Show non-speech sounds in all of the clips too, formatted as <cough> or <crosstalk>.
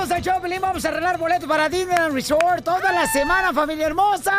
Bienvenidos al show, Pelín. Vamos a arreglar boletos para Disneyland Resort toda la semana, familia hermosa.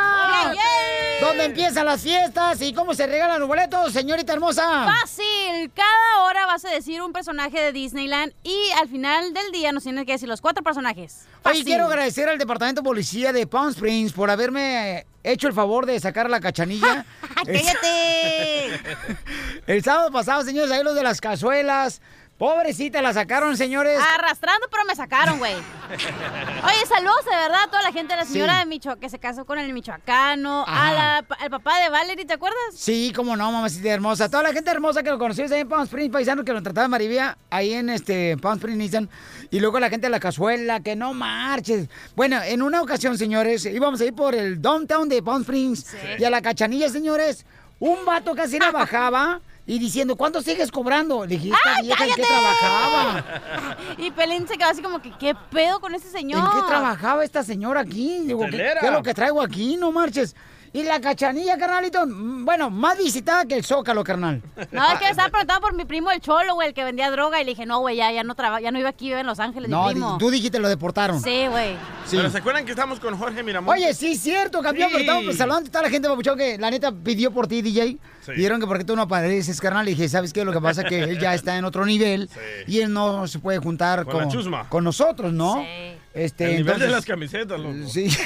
¿Dónde empiezan las fiestas y cómo se regalan los boletos, señorita hermosa? Fácil, cada hora vas a decir un personaje de Disneyland y al final del día nos tienes que decir los cuatro personajes. Oye, Fácil. quiero agradecer al Departamento de Policía de Palm Springs por haberme hecho el favor de sacar la cachanilla. <laughs> ¡Cállate! <laughs> El sábado pasado, señores, ahí los de las cazuelas. Pobrecita, la sacaron, señores. Arrastrando, pero me sacaron, güey. <laughs> Oye, saludos de verdad a toda la gente, a la señora Sí. de Micho que se casó con el michoacano, a la- al papá de Valerie, ¿te acuerdas? Sí, cómo no, mamacita hermosa. Toda la gente hermosa que lo conociste ahí en Palm Springs, paisano, que lo trataba de Marivía, ahí en este Palm Springs Nissan. Y luego la gente de la cazuela, que no marches. Bueno, en una ocasión, señores, íbamos a ir por el downtown de Palm Springs. Y a la cachanilla, señores, un vato casi la <laughs> bajaba y diciendo, ¿cuánto sigues cobrando? Le dije, esta ¡Ay, vieja, ¿en qué trabajaba? <laughs> Y Pelín se quedó así como que, ¿qué pedo con ese señor? ¿En qué trabajaba esta señora aquí? Digo, ¿qué, Telera. qué es lo que traigo aquí? No marches. Y la cachanilla, carnalito, mm, bueno, más visitada que el Zócalo, carnal. No, es que me estaba preguntando por mi primo el Cholo, güey, el que vendía droga. Y le dije, no, güey, ya, ya no traba, ya no iba aquí, vive en Los Ángeles, No, mi primo. tú dijiste lo deportaron. Sí, güey. Sí. Pero ¿se acuerdan que estamos con Jorge Miramontes? Oye, sí, cierto, campeón, Sí. pero estamos pues, saludando a toda la gente, papuchón, que la neta pidió por ti, DJ. Sí. Pidieron que por qué tú no apareces, carnal. Y dije, ¿sabes qué? Lo que pasa es que él ya está en otro nivel y él no se puede juntar Con con, la chusma. con nosotros, ¿no? Sí. Este, El nivel de las camisetas, loco. Sí. <laughs>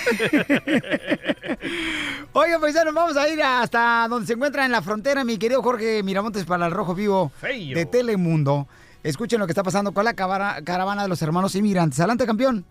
Oiga, paisanos, vamos a ir hasta donde se encuentra en la frontera mi querido Jorge Miramontes para el Rojo Vivo de Telemundo. Escuchen lo que está pasando con la caravana de los hermanos inmigrantes. Adelante, campeón.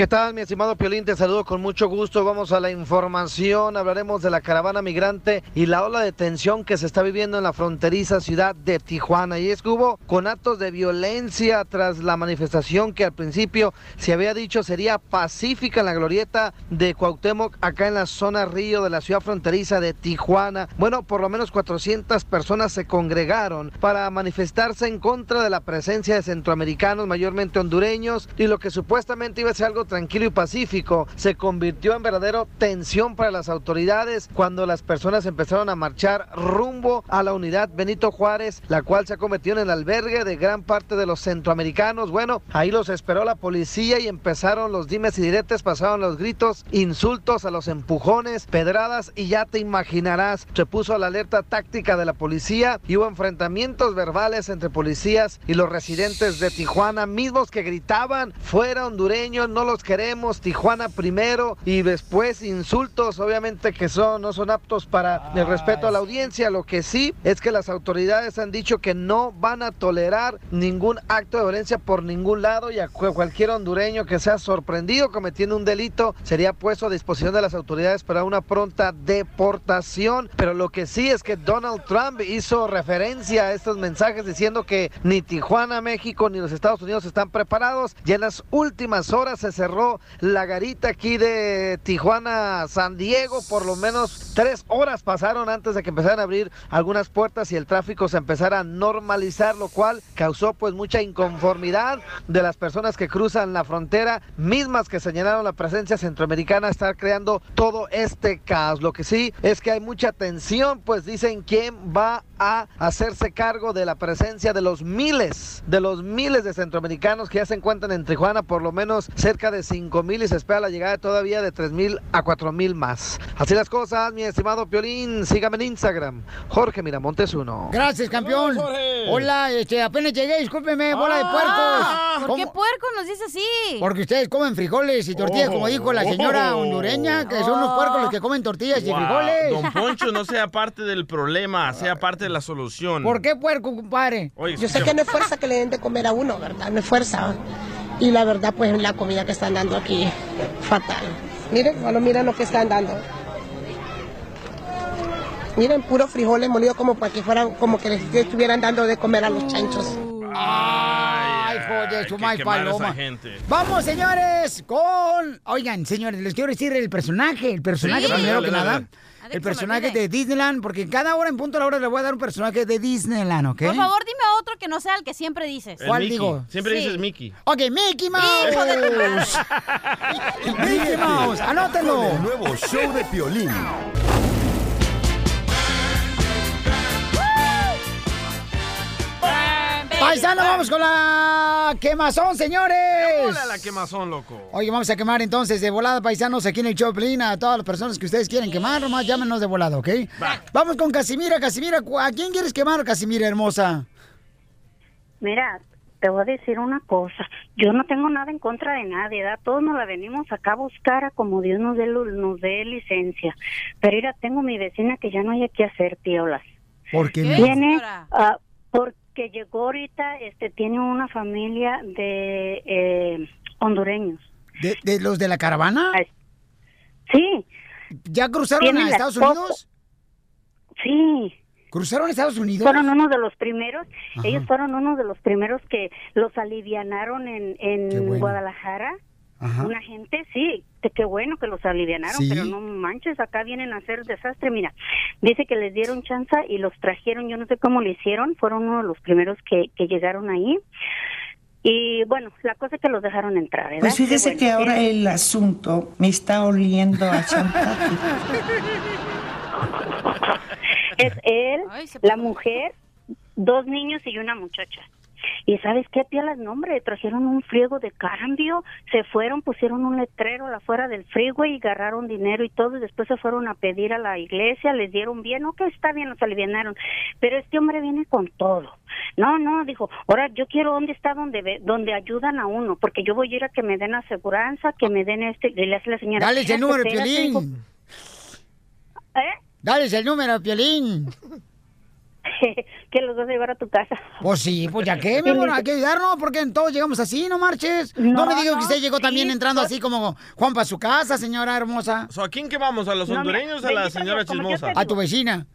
¿Qué tal, mi estimado Piolín? Te saludo con mucho gusto. Vamos a la información. Hablaremos de la caravana migrante y la ola de tensión que se está viviendo en la fronteriza ciudad de Tijuana. Y es que hubo con actos de violencia tras la manifestación que al principio se había dicho sería pacífica en la glorieta de Cuauhtémoc, acá en la zona río de la ciudad fronteriza de Tijuana. Bueno, por lo menos 400 personas se congregaron para manifestarse en contra de la presencia de centroamericanos, mayormente hondureños, y lo que supuestamente iba a ser algo tranquilo y pacífico se convirtió en verdadero tensión para las autoridades cuando las personas empezaron a marchar rumbo a la unidad Benito Juárez, la cual se ha convertido en el albergue de gran parte de los centroamericanos. Bueno, ahí los esperó la policía y empezaron los dimes y diretes, pasaron los gritos, insultos a los empujones, pedradas y ya te imaginarás, se puso la alerta táctica de la policía y hubo enfrentamientos verbales entre policías y los residentes de Tijuana, mismos que gritaban, fuera hondureños, no los queremos, Tijuana primero y después insultos, obviamente que son, no son aptos para el respeto a la audiencia. Lo que sí es que las autoridades han dicho que no van a tolerar ningún acto de violencia por ningún lado y a cu- cualquier hondureño que sea sorprendido cometiendo un delito sería puesto a disposición de las autoridades para una pronta deportación. Pero lo que sí es que Donald Trump hizo referencia a estos mensajes diciendo que ni Tijuana, México, ni los Estados Unidos están preparados. Ya en las últimas horas se cerró la garita aquí de Tijuana, San Diego. Por lo menos tres horas pasaron antes de que empezaran a abrir algunas puertas y el tráfico se empezara a normalizar, lo cual causó pues mucha inconformidad de las personas que cruzan la frontera, mismas que señalaron la presencia centroamericana estar creando todo este caos. Lo que sí es que hay mucha tensión, pues dicen quién va a hacerse cargo de la presencia de los miles, de los miles de centroamericanos que ya se encuentran en Tijuana, por lo menos cerca de 5 mil y se espera la llegada todavía de 3 mil a 4 mil más. Así las cosas, mi estimado Piolín, sígame en Instagram, Jorge Miramontes 1. Gracias, campeón. Hola, este, apenas llegué, discúlpeme, bola de Ah. puercos. ¿Por qué puerco nos dice así? Porque ustedes comen frijoles y tortillas, Oh. como dijo la señora Oh. hondureña, que son los puercos los que comen tortillas y frijoles. Don Poncho no sea <laughs> parte del problema, sea parte de la solución. ¿Por qué puerco, compadre? Oye, Yo sé que no es fuerza que le den de comer a uno, ¿verdad? No es fuerza. Y la verdad, pues la comida que están dando aquí, fatal. Miren, bueno, miren lo que están dando. Miren, puro frijoles molidos como para que fueran, como que les estuvieran dando de comer a los chanchos. Ay, joder, de su paloma. gente. Vamos, señores, con... Oigan, señores, les quiero decir el personaje, el personaje Sí, primero dale, que dale, nada. dale. El personaje de Disneyland, porque cada hora en punto a la hora le voy a dar un personaje de Disneyland, ¿ok? Por favor, dime otro que no sea el que siempre dices. El ¿Cuál Mickey. digo? Siempre Sí. dices Mickey. Ok, Mickey Hijo de tu Mouse. Mickey Mouse, Con anótenlo. el nuevo show de Piolín. Paisano, vamos con la quemazón, señores. Hola la quemazón, loco. Oye, vamos a quemar entonces de volada, paisanos, aquí en el Choplin a todas las personas que ustedes quieren quemar, nomás llámenos de volada, ¿ok? Vamos con Casimira, Casimira, ¿cu- ¿a quién quieres quemar, Casimira hermosa? Mira, te voy a decir una cosa. Yo no tengo nada en contra de nadie, ¿verdad? Todos nos la venimos acá a buscar a como Dios nos dé, lu- nos dé licencia. Pero mira, tengo mi vecina que ya no hay que hacer piolas. Porque ¿Qué? Tiene, señora? ah, porque llegó ahorita, este, tiene una familia de eh, hondureños. de, de los de la caravana, Sí, ¿ya cruzaron a Estados. Unidos? sí. ¿Cruzaron a Estados Unidos? Fueron uno de los primeros, Ajá. ellos fueron uno de los primeros que los alivianaron en, en bueno. Guadalajara. Ajá. Una gente, sí, qué bueno que los alivianaron, Sí. pero no manches, acá vienen a hacer desastre. Mira, dice que les dieron chance y los trajeron, yo no sé cómo lo hicieron, fueron uno de los primeros que, que llegaron ahí. Y bueno, la cosa es que los dejaron entrar, ¿verdad? Pues fíjese que ahora Eh, el asunto me está oliendo a <laughs> chantaje. Es él, Ay, la mujer, dos niños y una muchacha. Y sabes qué, piolas, no hombre, trajeron un friego de cambio, se fueron, pusieron un letrero afuera del freeway y agarraron dinero y todo, y después se fueron a pedir a la iglesia, les dieron bien, ok, está bien, los alivianaron, pero este hombre viene con todo. No, no, dijo, ahora yo quiero dónde está donde ve- donde ayudan a uno, porque yo voy a ir a que me den aseguranza, que me den este, y le hace la señora. Dale el "Espérate, número, espérate", dijo, Piolín. ¿Eh? Dale el número, Piolín. <laughs> que los vas a llevar a tu casa. Pues sí, pues ya que, <laughs> mi amor, hay que ayudarnos porque todos llegamos así, no marches. No, No, me digas que no, usted llegó sí, también entrando pues- así como Juan para su casa, señora hermosa. So, ¿A quién quemamos? ¿A los No, mira, hondureños o a la señora chismosa? A tu vecina.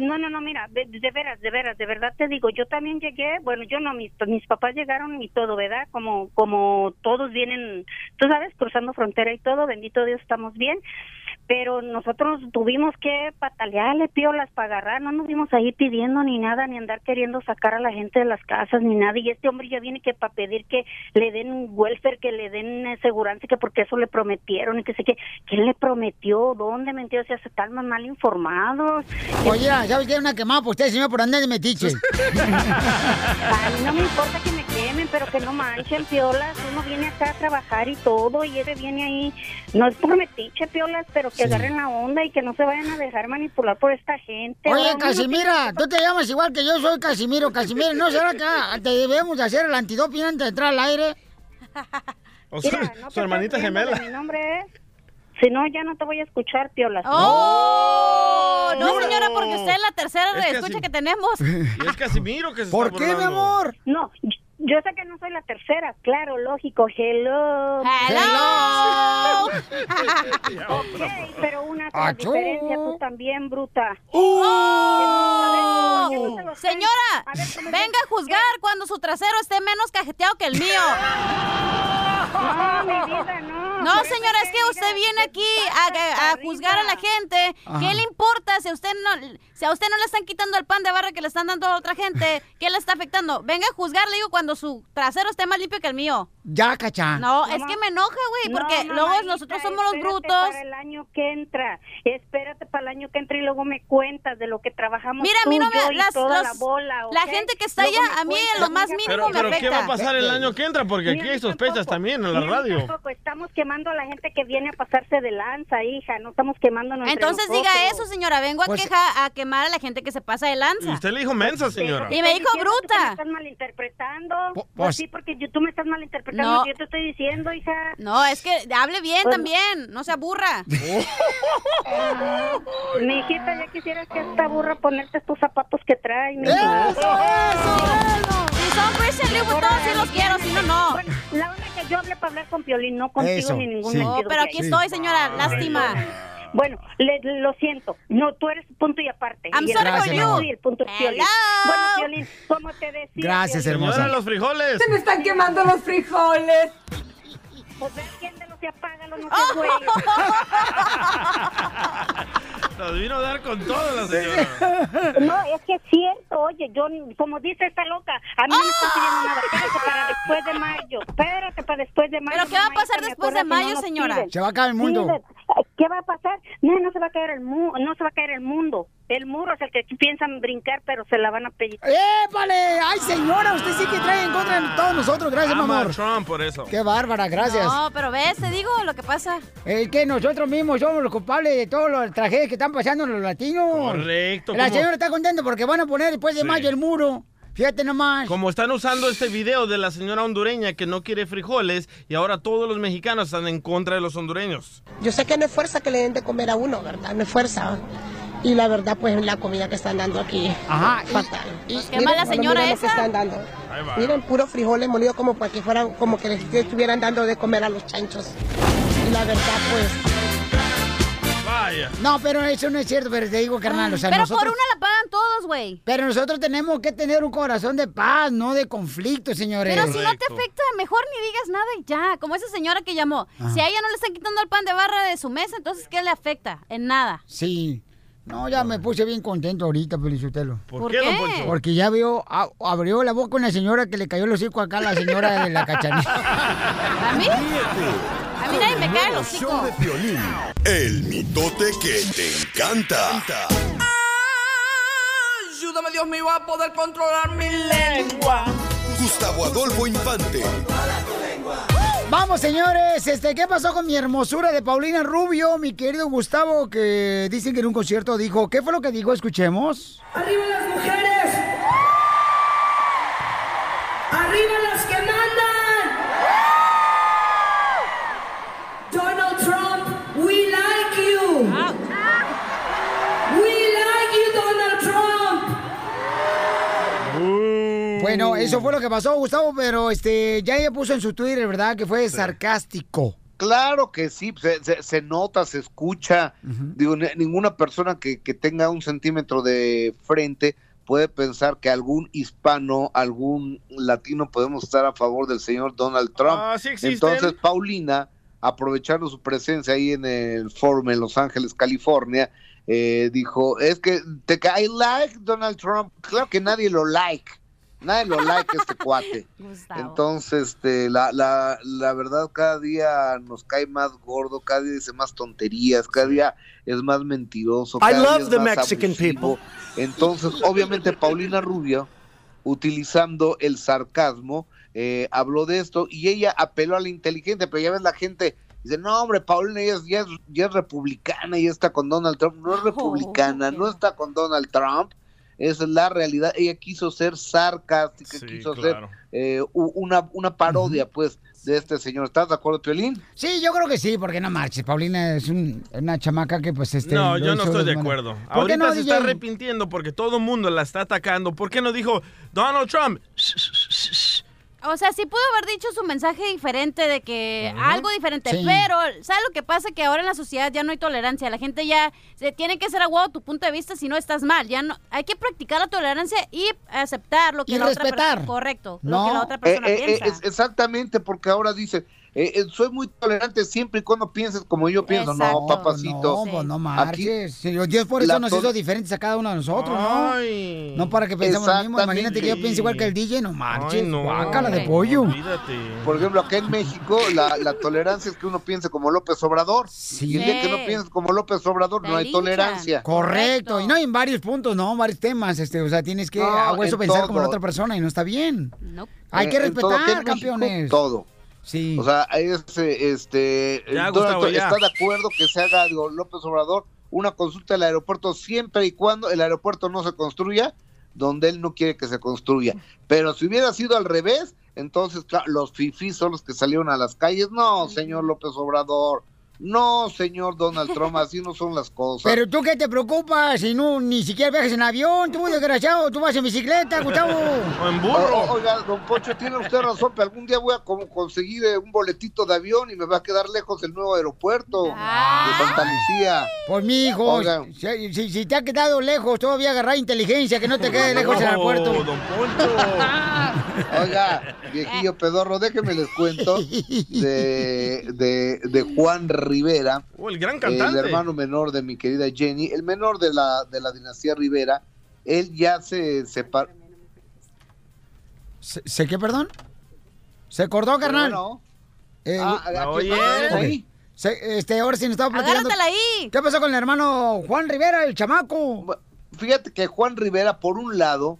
No, no, no, mira, de, de veras, de veras, de verdad te digo, yo también llegué, bueno, yo no, mis, mis papás llegaron y todo, ¿verdad? Como, como todos vienen, tú sabes, cruzando frontera y todo, bendito Dios, estamos bien, pero nosotros tuvimos que patalearle piolas para agarrar, no nos vimos ahí pidiendo ni nada, ni andar queriendo sacar a la gente de las casas, ni nada, y este hombre ya viene que para pedir que le den un welfare, que le den seguridad, que porque eso le prometieron, y que sé que, ¿quién le prometió? ¿Dónde mentió? O sea, se están mal informados. Oye, ¿sabes qué? Una quemada por usted, señor, por andar de metiche. <laughs> A mí no me importa que me quemen, pero que no manchen, piolas. Uno viene acá a trabajar y todo, y ese viene ahí. No es por metiche, piolas, pero que Sí. agarren la onda y que no se vayan a dejar manipular por esta gente. Oye, Casimira, tú te llamas igual que yo soy Casimiro. Casimiro, ¿no será que ah, te debemos de hacer el antidoping antes de entrar al aire? O su, Mira, no te su hermanita gemela. Mi nombre es. Si no, ya no te voy a escuchar, piolas. ¡Oh! No, No. señora, porque usted es la tercera Es que escucha que tenemos. <laughs> Y es Casimiro que se ¿Por está qué, mi amor? No, yo- sé que no soy la tercera, claro, lógico. Hello. ¡Hello! <laughs> Ok, pero una Achú. diferencia, tú también, bruta. ¡Oh! No Señora, A ver, ¿cómo venga a juzgar cuando su trasero esté menos cajeteado que el mío. No, mi vida, no. No, Por eso señora, es que usted viene aquí a, juzgar a la gente. Ajá. ¿Qué le importa si a usted no si a usted no le están quitando el pan de barra que le están dando a otra gente? ¿Qué le está afectando? Venga a juzgar, le digo, cuando su trasero esté más limpio que el mío. Ya, cachá. No, No, es que me enoja, güey, porque No, luego nosotros somos los espérate brutos. Para el año que entra, espérate para el año que entra y luego me cuentas de lo que trabajamos. Mira, a mí no me las, los- la bola, la gente que está Luego allá, a mí en lo más mínimo Pero, me pero ¿qué va a pasar el año que entra? Porque aquí hay sospechas tampoco. también en la radio. tampoco. Estamos quemando a la gente que viene a pasarse de lanza, hija. No estamos entre Entonces diga nosotros. eso, señora. Vengo a Pues- queja a quemar a la gente que se pasa de Y lanza. usted le dijo mensa, señora. Te Y me dijo bruta. me estás malinterpretando. Po- Pues, pues- sí, porque yo- tú me estás malinterpretando No. lo que yo te estoy diciendo, hija. No, es que hable bien Pues- también, no se aburra. <laughs> Mi hijita, ya quisieras que esta burra ponerte estos zapatos que trae. mi ¡Eso, hija. eso! Si son Christian Louboutin, sí los quiero, si no, no. Bueno, la onda que yo hablé para hablar con Piolín, no contigo Eso, ni ningún sí. No, pero aquí estoy, señora, lástima. Bueno, le- lo siento. No, tú eres punto y aparte. I'm Y el sorry punto for yo you. soy el punto es Piolín. Bueno, Piolín, ¿cómo te decía? Gracias, Piolín? hermosa. Los frijoles. me están quemando los frijoles. Pues ve, atiéndelo, y apágalo, no Oh. seas <laughs> güey. Nos vino a dar con todo la señora. No, es que es cierto, oye, yo, como dice esta loca, a mí no me están pidiendo nada, espérate para después de mayo, espérate para después de mayo. ¿Pero qué va a mamá, pasar después de mayo, señora? Se va a acabar el mundo. Sí, de- ¿Qué va a pasar? No, no se va a caer el mundo, no se va a caer el mundo. El muro es el que piensan brincar, pero se la van a pedir. ¡Épale! ¡Ay, señora! Usted sí que trae en contra de todos nosotros. Gracias, amor. Trump por eso. ¡Qué bárbara! Gracias. No, pero ves, te digo lo que pasa. Es que nosotros mismos somos los culpables de todos los tragedias que están pasando en los latinos. Correcto, La ¿cómo? señora está contenta porque van a poner después de Sí. mayo el muro. Fíjate nomás. Como están usando este video de la señora hondureña que no quiere frijoles y ahora todos los mexicanos están en contra de los hondureños. Yo sé que no es fuerza que le den de comer a uno, ¿verdad? No es fuerza. Y la verdad, pues la comida que están dando aquí, Ajá. y- fatal. y- Qué mala señora miren lo que esa. están dando. Miren, puro frijoles molidos como para que fueran, como que les estuvieran dando de comer a los chanchos. Y la verdad, pues, Vaya. No, pero eso no es cierto, pero te digo, carnal, o sea, pero nosotros... por una la pagan todos, güey. Pero nosotros tenemos que tener un corazón de paz, no de conflicto, señores. Pero si no te afecta, mejor ni digas nada y ya. Como esa señora que llamó. Si a ella no le están quitando el pan de barra de su mesa, entonces ¿qué le afecta? En nada. Sí. No, ya me puse bien contento ahorita, Felicitelo. ¿Por, ¿Por qué, don qué? Poncho? Porque ya veo, a- abrió la boca una señora que le cayó el hocico acá a la señora de la cachanilla. <laughs> ¿A mí? A mí nadie me cae el Nuevo hocico. show de Piolín. El mitote que te encanta. Ayúdame, Dios mío, a poder controlar mi lengua. Gustavo Adolfo Infante. Vamos, señores, este, ¿qué pasó con mi hermosura de Paulina Rubio, mi querido Gustavo, que dicen que en un concierto dijo, ¿qué fue lo que dijo? Escuchemos. ¡Arriba las mujeres! ¡Arriba las que Bueno, eso fue lo que pasó, Gustavo, pero este, ya ella puso en su Twitter, ¿verdad? Que fue sarcástico. Claro que sí, se, se- se nota, se escucha. Digo, ni- ninguna persona que, que tenga un centímetro de frente puede pensar que algún hispano, algún latino podemos estar a favor del señor Donald Trump. Ah, sí. Entonces, Paulina, aprovechando su presencia ahí en el forum en Los Ángeles, California, eh, dijo, es que te I like Donald Trump. Claro que nadie lo like. Nadie lo like este cuate. Gustavo. Entonces, este, la, la, la verdad, cada día nos cae más gordo, cada día dice más tonterías, cada día es más mentiroso. I cada día love es the más Mexican abusivo. Entonces, obviamente, Paulina Rubio, utilizando el sarcasmo, eh, habló de esto y ella apeló a la inteligente, pero ya ves la gente. Dice, no, hombre, Paulina ya es, ya es, ya es republicana y está con Donald Trump. No es republicana, no está con Donald Trump. Esa es la realidad. Ella quiso ser sarcástica, Sí, quiso claro. ser eh, una, una parodia, pues, de este señor. ¿Estás de acuerdo, Piolín? Sí, yo creo que sí, porque no marches. Paulina es un- una chamaca que, pues, este. No, yo no estoy de acuerdo. ¿Por qué Ahorita no, se DJ? está arrepintiendo porque todo el mundo la está atacando. ¿Por qué no dijo Donald Trump? O sea, sí pudo haber dicho su mensaje diferente de que algo diferente, Sí. pero ¿sabes lo que pasa? Que ahora en la sociedad ya no hay tolerancia. La gente ya se tiene que ser a huevo tu punto de vista si no estás mal. Ya no hay que practicar la tolerancia y aceptar lo que Y la otra respetar. persona correcto, No. lo que la otra Eh, persona eh, eh, piensa. es- exactamente, porque ahora dice, eh, eh, soy muy tolerante siempre y cuando pienses como yo pienso. Exacto. No, papacito. No, pues no Aquí- marches. Dios por eso nos hizo diferentes a cada uno de nosotros, ¿no? Ay. No para que pensemos lo mismo. Imagínate que yo piense igual que el DJ, no marches. Ay, no. Guácala de pollo. Olvídate. Por ejemplo, acá en México la, la tolerancia es que uno piense como López Obrador. Sí. Y el día que no pienses como López Obrador, no hay tolerancia. Correcto. Y no en varios puntos, ¿no? Varios temas. Este, o sea, tienes que No, a hueso en pensar como la otra persona y no está bien. Nope. Hay que todo, respetar, México, campeones. Todo. Sí. O sea, es, eh, este, Ya, Donald Gustavo, Trump ya. está de acuerdo que se haga, digo, López Obrador, una consulta del aeropuerto siempre y cuando el aeropuerto no se construya donde él no quiere que se construya. Pero si hubiera sido al revés, entonces claro, los fifís son los que salieron a las calles. No, señor López Obrador, No, señor Donald Trump, así no son las cosas. Pero tú qué te preocupas si no ni siquiera viajas en avión, tú desgraciado, tú vas en bicicleta, Gustavo. O en O- o- oiga, don Poncho, tiene usted razón, pero algún día voy a como conseguir eh, un boletito de avión y me va a quedar lejos el nuevo aeropuerto de Santa Lucía. Pues mi hijo, Oiga. si, si- si te ha quedado lejos, todavía agarrar inteligencia, que no te quede lejos el aeropuerto. don Poncho. <laughs> Oiga, viejillo pedorro, déjeme les cuento <laughs> de, de, de Juan Rivera, Oh, el gran el cantante. hermano menor de mi querida Jenny, el menor de la, de la dinastía Rivera. Él ya se separó. ¿Se, se qué, perdón? ¿Se cortó, carnal? Bueno. Eh, Ah, aquí Oye. está, ok. ahí. Se- este, ahora sí nos estaba platicando. Agárratela ahí. ¿Qué pasó con el hermano Juan Rivera, el chamaco? Fíjate que Juan Rivera, por un lado,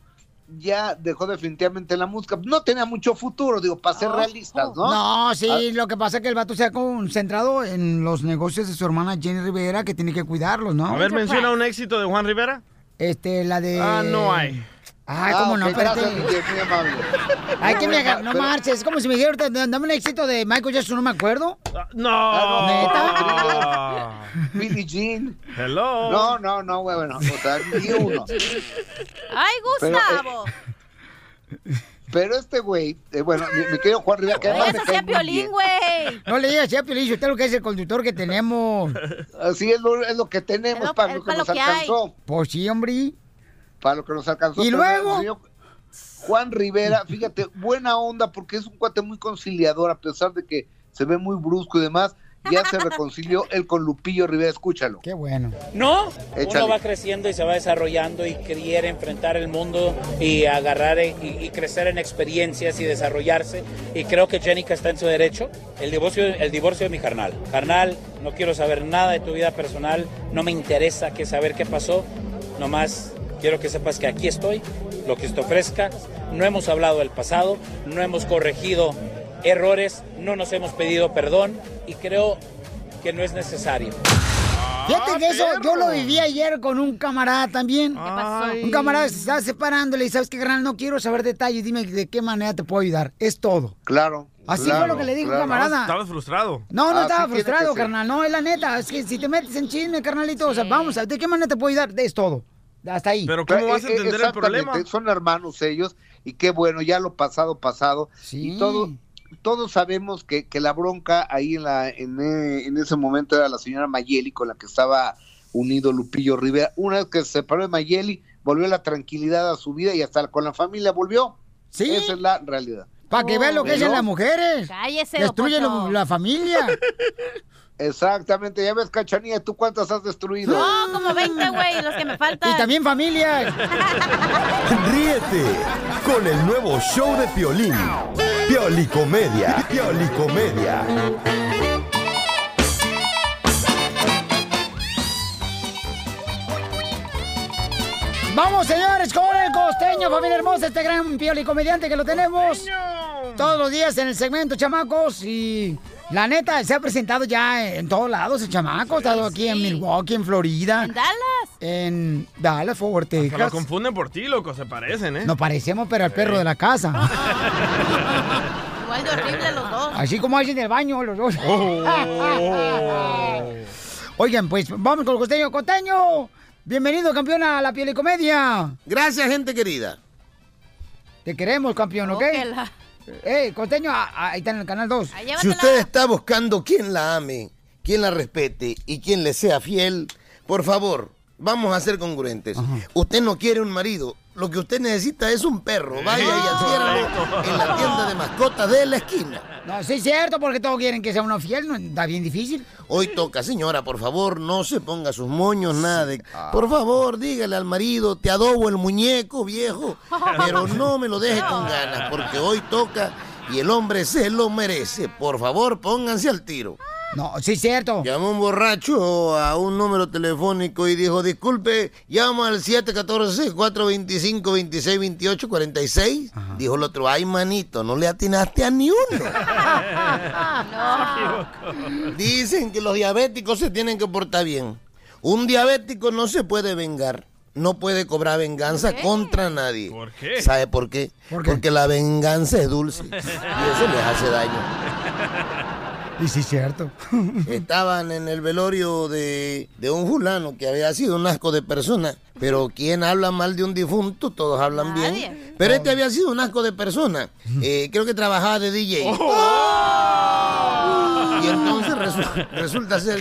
ya dejó definitivamente la música. No tenía mucho futuro, digo, para ser realistas, ¿no? No, sí, Ah, lo que pasa es que el vato se ha concentrado en los negocios de su hermana Jenny Rivera, que tiene que cuidarlos, ¿no? A ver, menciona un éxito de Juan Rivera. Este, la de... Ah, no hay. Ay, Ah, cómo no, ok, espérate. gracias, Miguel, muy amable. <laughs> Ay, que me haga, no pero- marches, es como si me dijera, ahorita, dame un éxito de Michael Jackson, no me acuerdo. No. ¿Neta? <laughs> Billie Jean. Hello. No, no, no, güey, bueno, o sea, ni uno. Ay, Pero, eh, Gustavo. Pero este güey, eh, bueno, mi, mi querido Juan Rivera, que además Eso muy Piolín, güey. No le digas así a Piolín, usted lo que es el conductor que tenemos. Así es lo, es lo que tenemos Es lo- para es lo que nos alcanzó. Pues sí, hombre. Para lo que nos alcanzó. ¿Y luego? señor Juan Rivera, fíjate, buena onda porque es un cuate muy conciliador, a pesar de que se ve muy brusco y demás. Ya se reconcilió él con Lupillo Rivera, escúchalo. Qué bueno. No, Échale. uno va creciendo y se va desarrollando y quiere enfrentar el mundo y agarrar y, y crecer en experiencias y desarrollarse. Y creo que Jenica está en su derecho. El divorcio, el divorcio de mi carnal. Carnal, no quiero saber nada de tu vida personal, no me interesa que saber qué pasó. Nomás quiero que sepas que aquí estoy, lo que te ofrezca. No hemos hablado del pasado, no hemos corregido errores, no nos hemos pedido perdón y creo que no es necesario. Fíjate que eso yo lo viví ayer con un camarada también. ¿Qué pasó? Un camarada se estaba separándole y sabes qué, carnal, no quiero saber detalles, dime de qué manera te puedo ayudar. Es todo. Claro. Así claro, fue lo que le dijo claro. camarada. Estabas frustrado. No, no Así estaba tiene que frustrado, carnal. No, es la neta. Es que si te metes en chisme, carnalito, o sea, vamos, ¿de qué manera te puedo ayudar? Es todo. Hasta ahí. Pero ¿cómo vas a eh, entender el problema? Son hermanos ellos y qué bueno, ya lo pasado, pasado. Sí. Y todo, todos sabemos que, que la bronca ahí en, la, en, eh, en ese momento era la señora Mayeli con la que estaba unido Lupillo Rivera. Una vez que se separó de Mayeli, volvió la tranquilidad a su vida y hasta con la familia volvió. Sí. Esa es la realidad. Para que vean lo que hacen las mujeres. Cállese, Destruyen la familia. <laughs> Exactamente, ya ves, Cachanilla, ¿tú cuántas has destruido? No, como 20, güey, los que me faltan. y también familias. <laughs> Ríete con el nuevo show de Piolín. Piolicomedia. Piolicomedia. Vamos, señores, con el costeño, familia hermosa, este gran pioli comediante que lo tenemos todos los días en el segmento, chamacos. Y la neta, se ha presentado ya en todos lados el chamaco. Ha estado aquí en Milwaukee, en Florida. En Dallas. En Dallas, Fort Se lo Texas. confunden por ti, loco, se parecen, ¿eh? Nos parecemos, pero al perro de la casa. <laughs> Igual de horrible los dos. Así como hacen en el baño los dos. Oh. <laughs> Oigan, pues vamos con el costeño. ¡Costeño! Bienvenido, campeón, a la piel y comedia. Gracias, gente querida. Te queremos, campeón, ¿ok? Óquela. Eh, costeño, ah, ah, ahí está en el canal 2. Ahí Si usted está buscando quien la ame, quien la respete y quien le sea fiel, por favor, vamos a ser congruentes. Usted no quiere un marido, lo que usted necesita es un perro. Vaya y adquiéralo en la tienda de mascotas de la esquina. No, sí es cierto, porque todos quieren que sea uno fiel, ¿no? Está bien difícil. Hoy toca, señora, por favor, no se ponga sus moños, nada de... Por favor, dígale al marido, te adobo el muñeco, viejo, pero no me lo deje con ganas, porque hoy toca y el hombre se lo merece. Por favor, pónganse al tiro. No, sí es cierto. Llamó un borracho a un número telefónico y dijo, disculpe, llamo al 714-425-2628-46. Dijo el otro, ay manito, no le atinaste a ni uno. <laughs> <laughs> Dicen que los diabéticos se tienen que portar bien. Un diabético no se puede vengar. No puede cobrar venganza contra nadie. ¿Por qué? ¿Sabe por qué? ¿Por qué? Porque la venganza es dulce <laughs> y eso les hace daño. Y sí, cierto. <laughs> Estaban en el velorio de, de un fulano que había sido un asco de persona. Pero ¿quién habla mal de un difunto? Todos hablan bien. Pero este había sido un asco de persona. Eh, creo que trabajaba de DJ. Y entonces resu- resulta ser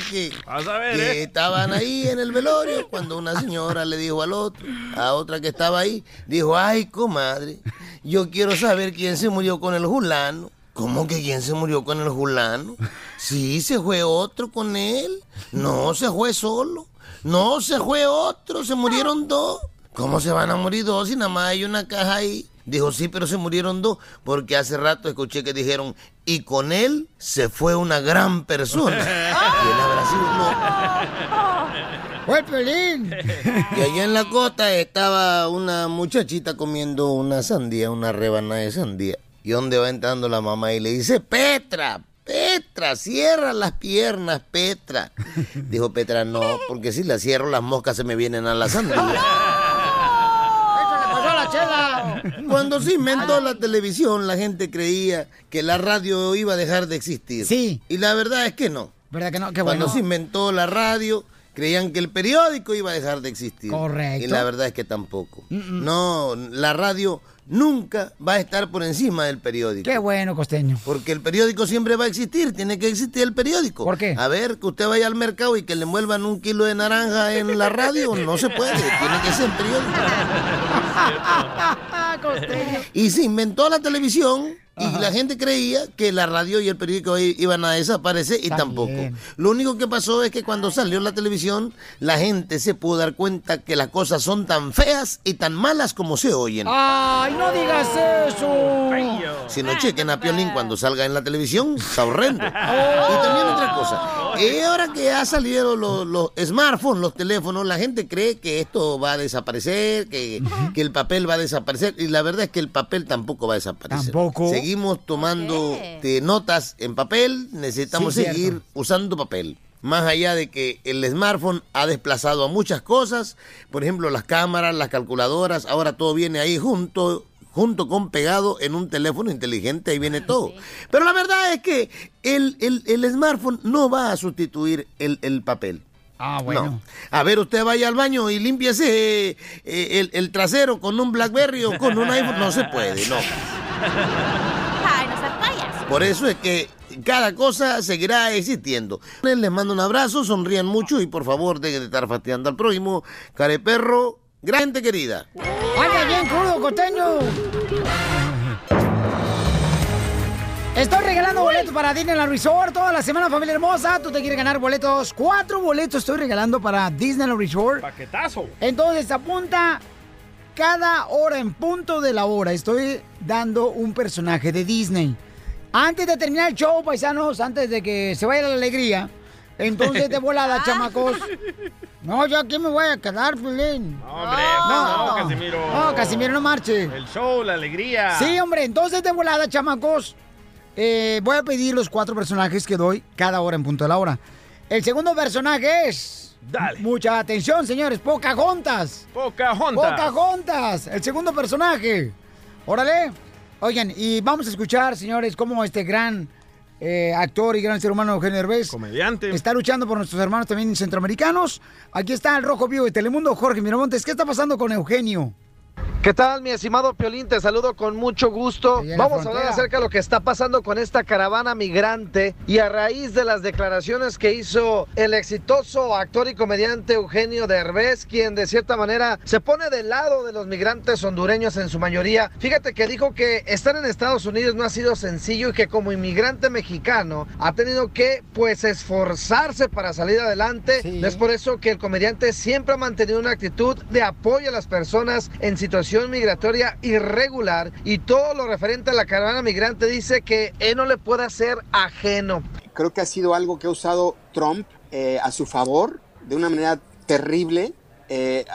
ver, que ¿eh? estaban ahí en el velorio cuando una señora le dijo al otro, a otra que estaba ahí, dijo, ay, comadre, yo quiero saber quién se murió con el fulano. ¿Cómo que quién se murió con el fulano? Sí, se fue otro con él. No, se fue solo. No, se fue otro, se murieron dos. ¿Cómo se van a morir dos si nada más hay una caja ahí? Dijo, sí, pero se murieron dos, porque hace rato escuché que dijeron, y con él se fue una gran persona. <laughs> Y él habrá sido, no. ¡Fue Pelín! <laughs> Y allá en la costa estaba una muchachita comiendo una sandía, una rebanada de sandía. Y donde va entrando la mamá y le dice, Petra, Petra, cierra las piernas, Petra. <laughs> Dijo Petra, no, porque si las cierro las moscas se me vienen a la sandía. ¡Eso le pasó a la chela! Cuando se inventó la televisión, la gente creía que la radio iba a dejar de existir. Sí. Y la verdad es que no. ¿Verdad que no? Qué Cuando bueno. se inventó la radio, creían que el periódico iba a dejar de existir. Correcto. Y la verdad es que tampoco. No, la radio nunca va a estar por encima del periódico. Qué bueno, costeño. Porque el periódico siempre va a existir, tiene que existir el periódico. ¿Por qué? A ver, que usted vaya al mercado y que le envuelvan un kilo de naranja en la radio, no se puede, tiene que ser periódico. <laughs> costeño. Y se inventó la televisión y la gente creía que la radio y el periódico iban a desaparecer y tampoco. Lo único que pasó es que cuando salió la televisión, la gente se pudo dar cuenta que las cosas son tan feas y tan malas como se oyen. ¡Ay, no digas eso! Si no chequen a Piolín cuando salga en la televisión, está horrendo. Y también otra cosa. eh, ahora que ha salido los, los smartphones, los teléfonos, la gente cree que esto va a desaparecer, que, que el papel va a desaparecer. Y la verdad es que el papel tampoco va a desaparecer. Tampoco. Seguimos tomando eh, notas en papel, necesitamos Sí, seguir cierto. usando papel. Más allá de que el smartphone ha desplazado a muchas cosas, por ejemplo las cámaras, las calculadoras, ahora todo viene ahí junto, junto con pegado en un teléfono inteligente, ahí viene <laughs> todo. Pero la verdad es que el, el- el smartphone no va a sustituir el, el papel. Ah, bueno. No. A ver, usted vaya al baño y límpiese eh, el, el trasero con un Blackberry o con un iPhone. No se puede, no. Ay, no payaso. Por eso es que cada cosa seguirá existiendo. Les mando un abrazo, sonrían mucho y por favor dejen de estar fastidiando al prójimo. Careperro, gran gente querida. ¡Anda bien crudo, costeño! Estoy regalando boletos para Disneyland Resort toda la semana, familia hermosa. Tú te quieres ganar boletos. Cuatro boletos estoy regalando para Disneyland Resort. Paquetazo. Entonces apunta cada hora en punto de la hora. Estoy dando un personaje de Disney. Antes de terminar el show, paisanos, antes de que se vaya la alegría, entonces de volada, <laughs> chamacos. No, yo aquí me voy a quedar, Pilín. Hombre, no, Casimiro. No, Casimiro, no marche. El show, la alegría. Sí, hombre, entonces de volada, chamacos. Eh, voy a pedir los cuatro personajes que doy cada hora en punto de la hora. El segundo personaje es. Dale. Mucha atención, señores. Pocahontas. Pocahontas. Pocahontas. El segundo personaje. Órale. Oigan, y vamos a escuchar, señores, cómo este gran eh, actor y gran ser humano Eugenio Derbez Comediante. está luchando por nuestros hermanos también centroamericanos. Aquí está el Rojo Vivo de Telemundo, Jorge Miramontes. ¿Qué está pasando con Eugenio? ¿Qué tal, mi estimado Piolín? Te saludo con mucho gusto. Vamos a hablar acerca de lo que está pasando con esta caravana migrante y a raíz de las declaraciones que hizo el exitoso actor y comediante Eugenio Derbez, quien de cierta manera se pone del lado de los migrantes hondureños en su mayoría. Fíjate que dijo que estar en Estados Unidos no ha sido sencillo y que como inmigrante mexicano ha tenido que pues esforzarse para salir adelante. Es por eso que el comediante siempre ha mantenido una actitud de apoyo a las personas en migratoria irregular y todo lo referente a la caravana migrante dice que él no le puede hacer ajeno. Creo que ha sido algo que ha usado Trump eh, a su favor de una manera terrible, eh,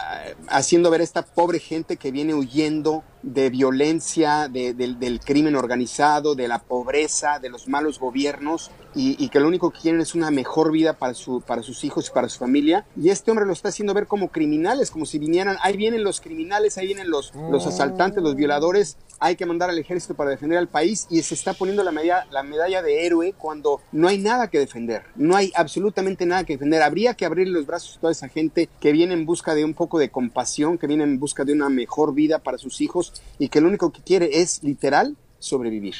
haciendo ver a esta pobre gente que viene huyendo de violencia, de- del, del crimen organizado, de la pobreza, de los malos gobiernos y, que lo único que quieren es una mejor vida para, su, para sus hijos y para su familia. Y este hombre lo está haciendo ver como criminales, como si vinieran, ahí vienen los criminales, ahí vienen los, los asaltantes, los violadores, hay que mandar al ejército para defender al país y se está poniendo la medalla, la medalla de héroe cuando no hay nada que defender, no hay absolutamente nada que defender. Habría que abrir los brazos a toda esa gente que viene en busca de un poco de compasión, que viene en busca de una mejor vida para sus hijos y que lo único que quiere es literal sobrevivir.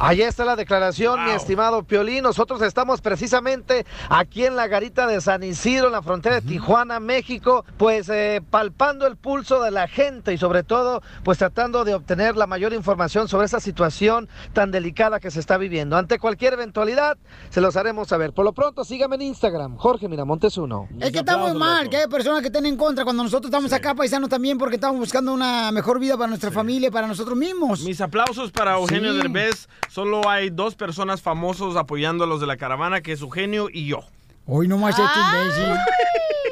Ahí está la declaración, mi estimado Piolín. Nosotros estamos precisamente aquí en la garita de San Isidro, en la frontera de Tijuana, México, pues eh, palpando el pulso de la gente y sobre todo, pues tratando de obtener la mayor información sobre esta situación tan delicada que se está viviendo. Ante cualquier eventualidad, se los haremos saber. Por lo pronto, sígame en Instagram, Jorge Miramontes 1. Es que está muy mal, que hay personas que estén en contra cuando nosotros estamos acá paisanos también porque estamos buscando una mejor vida para nuestra familia para nosotros mismos. Mis aplausos para Eugenio Sí. Derbez. Solo hay dos personas famosos apoyando a los de la caravana, que es Eugenio y yo. Hoy nomás este imbécil.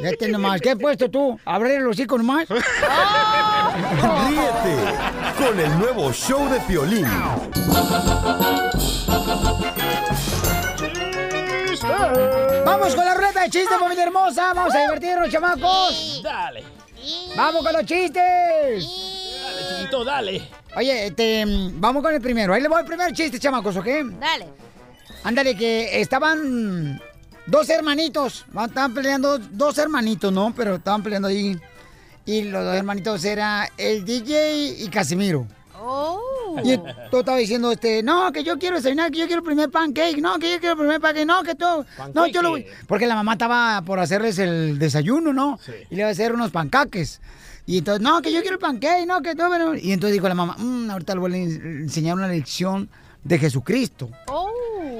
Este nomás. ¿Qué has puesto tú? ¿Abrir los hocico nomás? <laughs> Ríete con el nuevo show de Piolín. Vamos con la ruleta de chistes, familia hermosa. Vamos a divertirnos, chamacos. Dale. Vamos con los chistes. Dale, chiquito, dale. Oye, este, vamos con el primero. Ahí le voy al primer chiste, chamacos, ¿ok? Dale. Ándale, que estaban dos hermanitos. va, Estaban peleando dos hermanitos, ¿no? Pero estaban peleando ahí. Y los dos hermanitos era el DJ y Casimiro. Oh. Y tú estaba diciendo, este, no, que yo quiero desayunar, que yo quiero el primer pancake, no, que yo quiero el primer pancake, no, que tú, no, yo lo voy. Porque la mamá estaba por hacerles el desayuno, ¿no? Y le iba a hacer unos pancaques. Y entonces, no, que yo quiero el pancake, no, que tú, bueno. Y entonces dijo la mamá, "Mm, ahorita le voy a enseñar una lección de Jesucristo. Oh.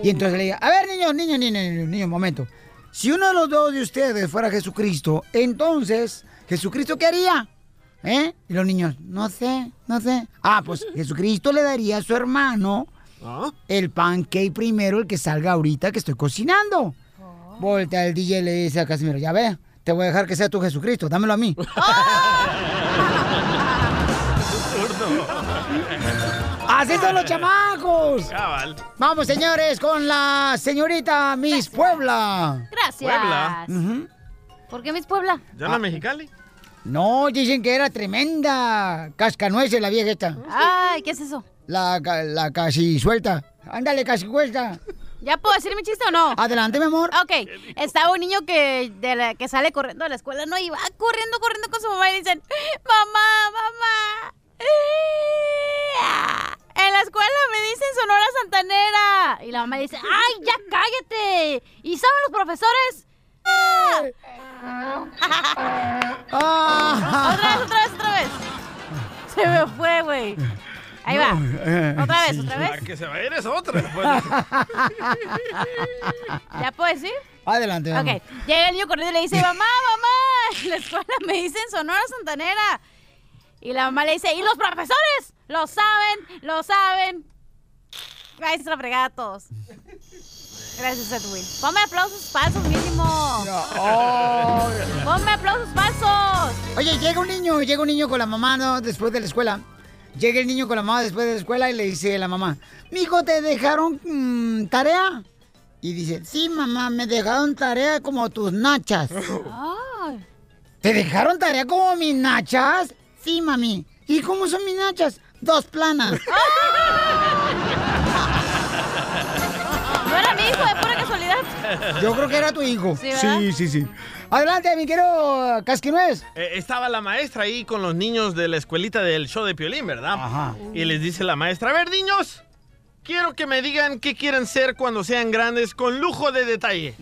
Y entonces le digo, a ver, niños, niños, niños, niños, momento. Si uno de los dos de ustedes fuera Jesucristo, entonces, ¿Jesucristo qué haría? ¿Eh? Y los niños, no sé, no sé. Ah, pues <laughs> Jesucristo le daría a su hermano el pancake primero, el que salga ahorita que estoy cocinando. Voltea el DJ y le dice a Casimiro, ya ve, te voy a dejar que sea tu Jesucristo, dámelo a mí. <laughs> ¡Así son los chamacos! Cabal. Vamos, señores, con la señorita Miss Puebla. Gracias. Puebla. Ujú. ¿Por qué Miss Puebla? ¿Ya no Mexicali? No, dicen que era tremenda cascanueces la vieja esta. Ay, ¿qué es eso? La, ca- la casi suelta. Ándale, casi suelta. ¿Ya puedo decir mi chiste o no? Adelante, mi amor. Ok, estaba un niño que, de la- que sale corriendo a la escuela, no, y va corriendo, corriendo con su mamá y dicen, mamá, mamá. En la escuela me dicen Sonora Santanera. Y la mamá dice, ay, ya cállate. ¿Y saben los profesores? Ah. Otra vez, otra vez, otra vez. Se me fue, güey. Ahí va. Otra vez, otra La vez. que se va a <laughs> ir es otra. después. ¿Ya puedo decir? Adelante, mi Ok, llega el niño corriendo y le dice, mamá, mamá, <laughs> en la escuela me dicen Sonora Santanera. Y la mamá le dice, ¿y los profesores? Lo saben, lo saben. Ay, se la fregada a todos. Gracias, Edwin. Ponme aplausos falsos mínimo. Oh. Ponme aplausos falsos. Oye, llega un niño, llega un niño con la mamá, ¿no? Después de la escuela. Llega el niño con la mamá después de la escuela y le dice a la mamá, mijo, ¿te dejaron mm, tarea? Y dice, sí, mamá, me dejaron tarea como tus nachas. Ay. ¿Te dejaron tarea como mis nachas? Sí, mami. ¿Y cómo son mis nachas? Dos planas. <laughs> No era mi hijo, de pura casualidad. Yo creo que era tu hijo. Sí, ¿verdad? sí, sí, sí. Adelante, mi querido Casquinuez. Eh, estaba la maestra ahí con los niños de la escuelita del show de Piolín, ¿verdad? Ajá. Y les dice la maestra, a ver, niños, quiero que me digan qué quieren ser cuando sean grandes con lujo de detalle.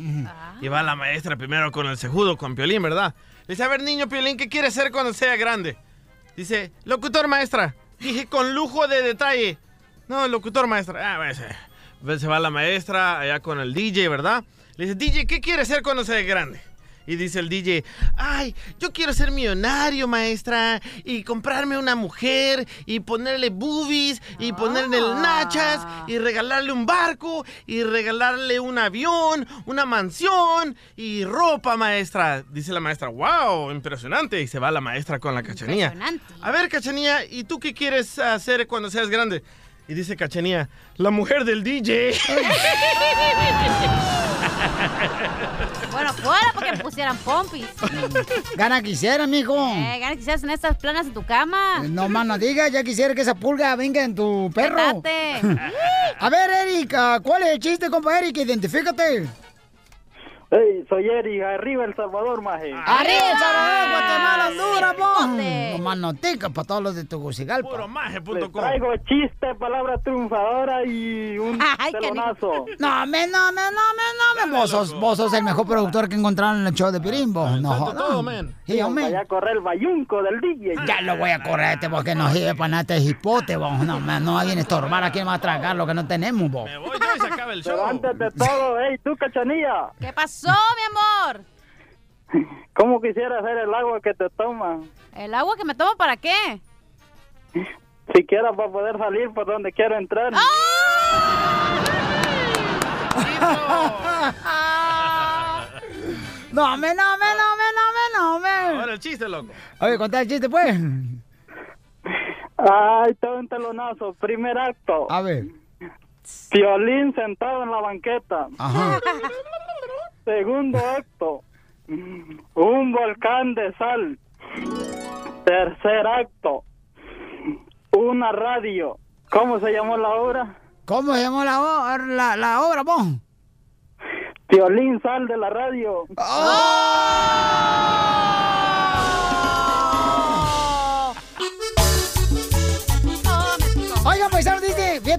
Y va la maestra primero con el cejudo, con Piolín, ¿verdad? Le dice, a ver, niño Piolín, ¿qué quieres ser cuando sea grande? Dice, locutor maestra. Dije, con lujo de detalle. No, locutor maestra. Ah, pues, eh. Se va la maestra allá con el DJ, ¿verdad? Le dice, DJ, ¿qué quieres ser cuando sea grande? Y dice el DJ, ay, yo quiero ser millonario, maestra, y comprarme una mujer, y ponerle boobies, y ponerle nachas, y regalarle un barco, y regalarle un avión, una mansión, y ropa, maestra. Dice la maestra, wow, impresionante. Y se va la maestra con la cachanía. Impresionante. A ver, cachanía, ¿y tú qué quieres hacer cuando seas grande? Y dice cachanía, la mujer del DJ. <laughs> <laughs> Bueno, fuera porque me pusieran pompis. <laughs> Gana quisiera, mijo. Eh, gana quisieras en estas planas en tu cama. No más no digas, ya quisiera que esa pulga venga en tu perro. Quédate. <laughs> A ver, Erika, ¿cuál es el chiste, compa Eric? Identifícate. Hey, soy Eric, arriba El Salvador, maje. ¡Arriba, El Salvador, Guatemala, Honduras, po! No más noticas para todos los de Tegucigalpa. Les traigo chiste, palabra triunfadora y un <laughs> Ay. No, me, no, me, no, me, no, me. Vos sos, vos sos el mejor productor que encontraron en el show de Pirimbo. No, jodas. Sí, hombre. Vaya a correr el bayunco del DJ. Ya lo voy a correr, este, porque no sirve para nada este hipote, vos. No, man, no alguien estorbar aquí va a tragar lo que no tenemos, vos. Pero antes de todo, hey, tú, cachanilla, ¿Qué pasó, mi amor? <laughs> ¿cómo quisiera hacer el agua que te tomas? ¿El agua que me tomo para qué? <laughs> Siquiera para poder salir por donde quiero entrar. No, me, no, me, no, me, no, me, no, me. Ahora el chiste, loco. Oye, contá el chiste, pues. Ay, todo un telonazo. Primer acto. A ver. Violín sentado en la banqueta. Ajá. <laughs> Segundo acto. Un volcán de sal. Tercer acto. Una radio. ¿Cómo se llamó la obra? ¿Cómo se llamó la, la, la obra, vos? Violín sal de la radio. Oigan,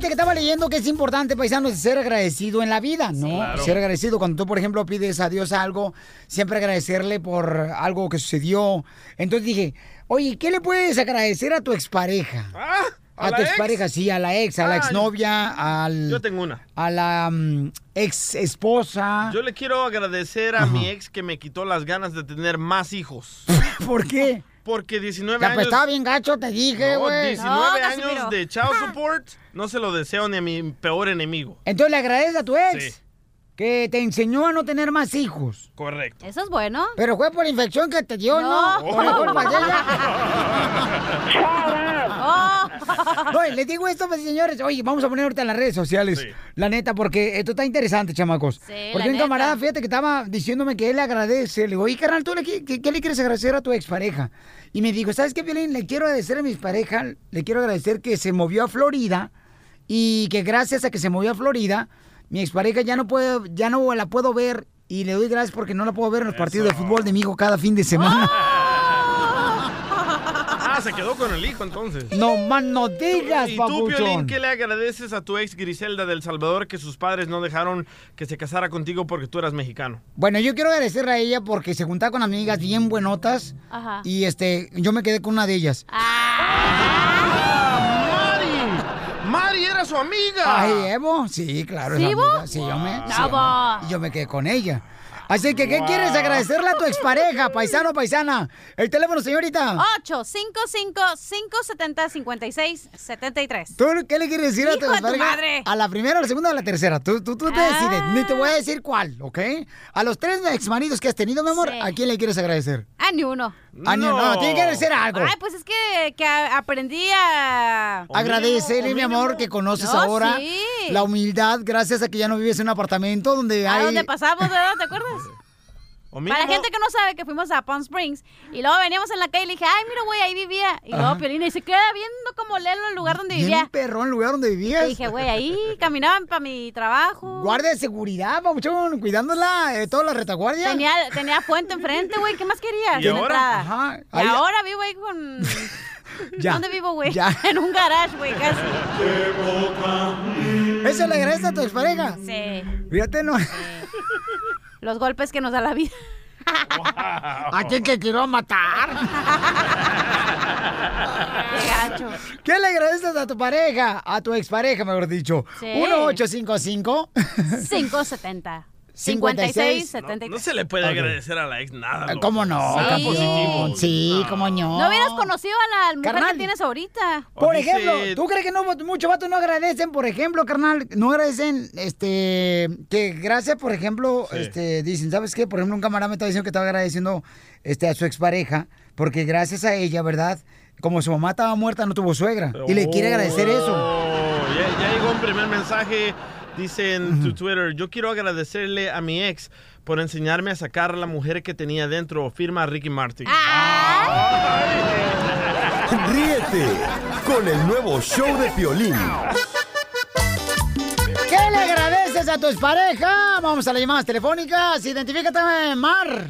fíjate que estaba leyendo que es importante, paisanos, ser agradecido en la vida, ¿no? Claro. Ser agradecido cuando tú, por ejemplo, pides a Dios algo, siempre agradecerle por algo que sucedió. Entonces dije, oye, ¿qué le puedes agradecer a tu expareja? ¿a a tu ex? expareja, sí, a la ex, a la Ah, exnovia, al... Yo tengo una. A la mm, ex esposa. Yo le quiero agradecer a mi ex que me quitó las ganas de tener más hijos. <laughs> ¿Por qué? Porque 19 Te años... apestaba bien gacho, te dije, No, güey. 19 años de child support no se lo deseo ni a mi peor enemigo. Entonces le agradeces a tu ex Sí. Que te enseñó a no tener más hijos. Correcto. Eso es bueno. Pero fue por infección que te dio, ¿no? No. Por la culpa de ella. Oh. No, les digo esto, pues, señores. Oye, vamos a poner ahorita en las redes sociales. La neta, porque esto está interesante, chamacos. porque la un camarada, fíjate que estaba diciéndome que él le agradece. Le digo, oye, carnal, ¿tú le, qué, qué le quieres agradecer a tu expareja? Y me dijo, ¿sabes qué, Violín? Le quiero agradecer a mi pareja, le quiero agradecer que se movió a Florida y que gracias a que se movió a Florida, mi expareja ya no puedo, ya no la puedo ver y le doy gracias porque no la puedo ver en los partidos de fútbol de mi hijo cada fin de semana. Ah, se quedó con el hijo entonces. No más no digas, ¿Y tú. Piolín, qué le agradeces a tu ex Griselda del Salvador que sus padres no dejaron que se casara contigo porque tú eras mexicano? Bueno, yo quiero agradecerle a ella porque se juntaba con amigas bien buenotas Ajá. y este, yo me quedé con una de ellas. ¡Mari! ¡Mari era su amiga! Ay, Evo, sí, claro, ¿Sí. Bo? Sí, yo me, sí, yo me quedé con ella. Así que, ¿qué quieres agradecerle a tu expareja, paisano o paisana? El teléfono, señorita. 855-570-5673. ¿Tú qué le quieres decir a tu Hijo de tu expareja? madre. ¿A la primera, a la segunda o a la tercera? Tú, tú, tú te Ah. decides. Ni te voy a decir cuál, ¿ok? A los tres exmaridos que has tenido, mi amor, Sí. ¿a quién le quieres agradecer? Ah, ni uno. Ah, ni- no, tiene que agradecer algo. Ay, pues es que, que a- aprendí a... Agradecerle, mi amor, que conoces No, ahora sí. la humildad gracias a que ya no vives en un apartamento donde A hay... donde pasamos, ¿verdad? ¿Te acuerdas? <laughs> O Para la gente que no sabe que fuimos a Palm Springs y luego veníamos en la calle y le dije, ay, mira, güey, ahí vivía. Y luego. Piolina y se queda viendo como Lelo el lugar donde vivía. perrón el lugar donde vivías. Y dije, güey, ahí caminaban para mi trabajo. Guardia de seguridad, papuchón, cuidándola, eh, toda la retaguardia. Tenía, tenía fuente enfrente, güey. ¿Qué más querías? ¿Y ahora? entrada. Ajá. Y Ahí- ahora vivo ahí con... <laughs> Ya. ¿Dónde vivo, güey? Ya. <laughs> En un garage, güey, casi. ¿Eso le agradece a tu expareja? Sí. Fíjate, no. <laughs> Los golpes que nos da la vida. ¿A quién que quiero matar? Qué gacho. ¿Qué le agradeces a tu pareja? A tu expareja, mejor dicho. Sí. 1855 570. 56, No, 73. no se le puede agradecer a la ex nada. loco. ¿Cómo no? Saca Sí. positivo. Sí, cómo no. No hubieras conocido a la mujer Carnal. que tienes ahorita. Por dice- ejemplo, ¿tú crees que no muchos vatos no agradecen, por ejemplo, carnal, no agradecen, este, que gracias, por ejemplo, Sí. este, dicen, ¿sabes qué? Por ejemplo, un camarada me está diciendo que estaba agradeciendo, este, a su expareja, porque gracias a ella, ¿verdad? Como su mamá estaba muerta, no tuvo suegra. Y le quiere agradecer eso. Oh, Ya, ya llegó un primer mensaje. Dice en tu Twitter, yo quiero agradecerle a mi ex por enseñarme a sacar a la mujer que tenía dentro. Firma Ricky Martin. Ríete con el nuevo show de Piolín. ¿Qué le agradeces a tu expareja? Vamos a las llamadas telefónicas. Identifícate, Mar.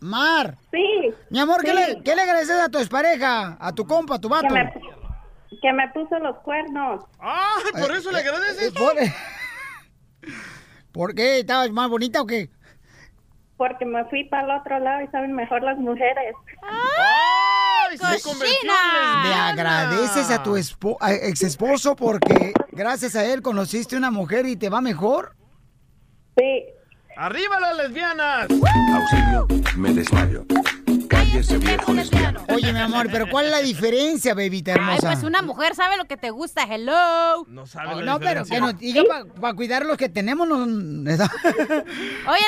Mar. Sí. Mi amor, ¿qué, Sí. le, ¿qué le agradeces a tu expareja? A tu compa, a tu vato. Que me, que me puso los cuernos. ¡Ay, por eso le agradeces! Eh, ¿Por, <laughs> ¿Por qué? ¿Estabas más bonita o qué? Porque me fui para el otro lado y saben mejor las mujeres. ¡Ay, se Le agradeces a tu espo- a- ex esposo porque gracias a él conociste una mujer y te va mejor. Sí. ¡Arriba las lesbianas! Auxilio, me desmayo. Cállese viejo lesbiano. Oye, mi amor, pero ¿cuál es la diferencia, bebita Ay, hermosa? pues una mujer sabe lo que te gusta. Hello. No sabe Oh, la no, pero que nos diga para cuidar los que tenemos. No, <laughs> Oye,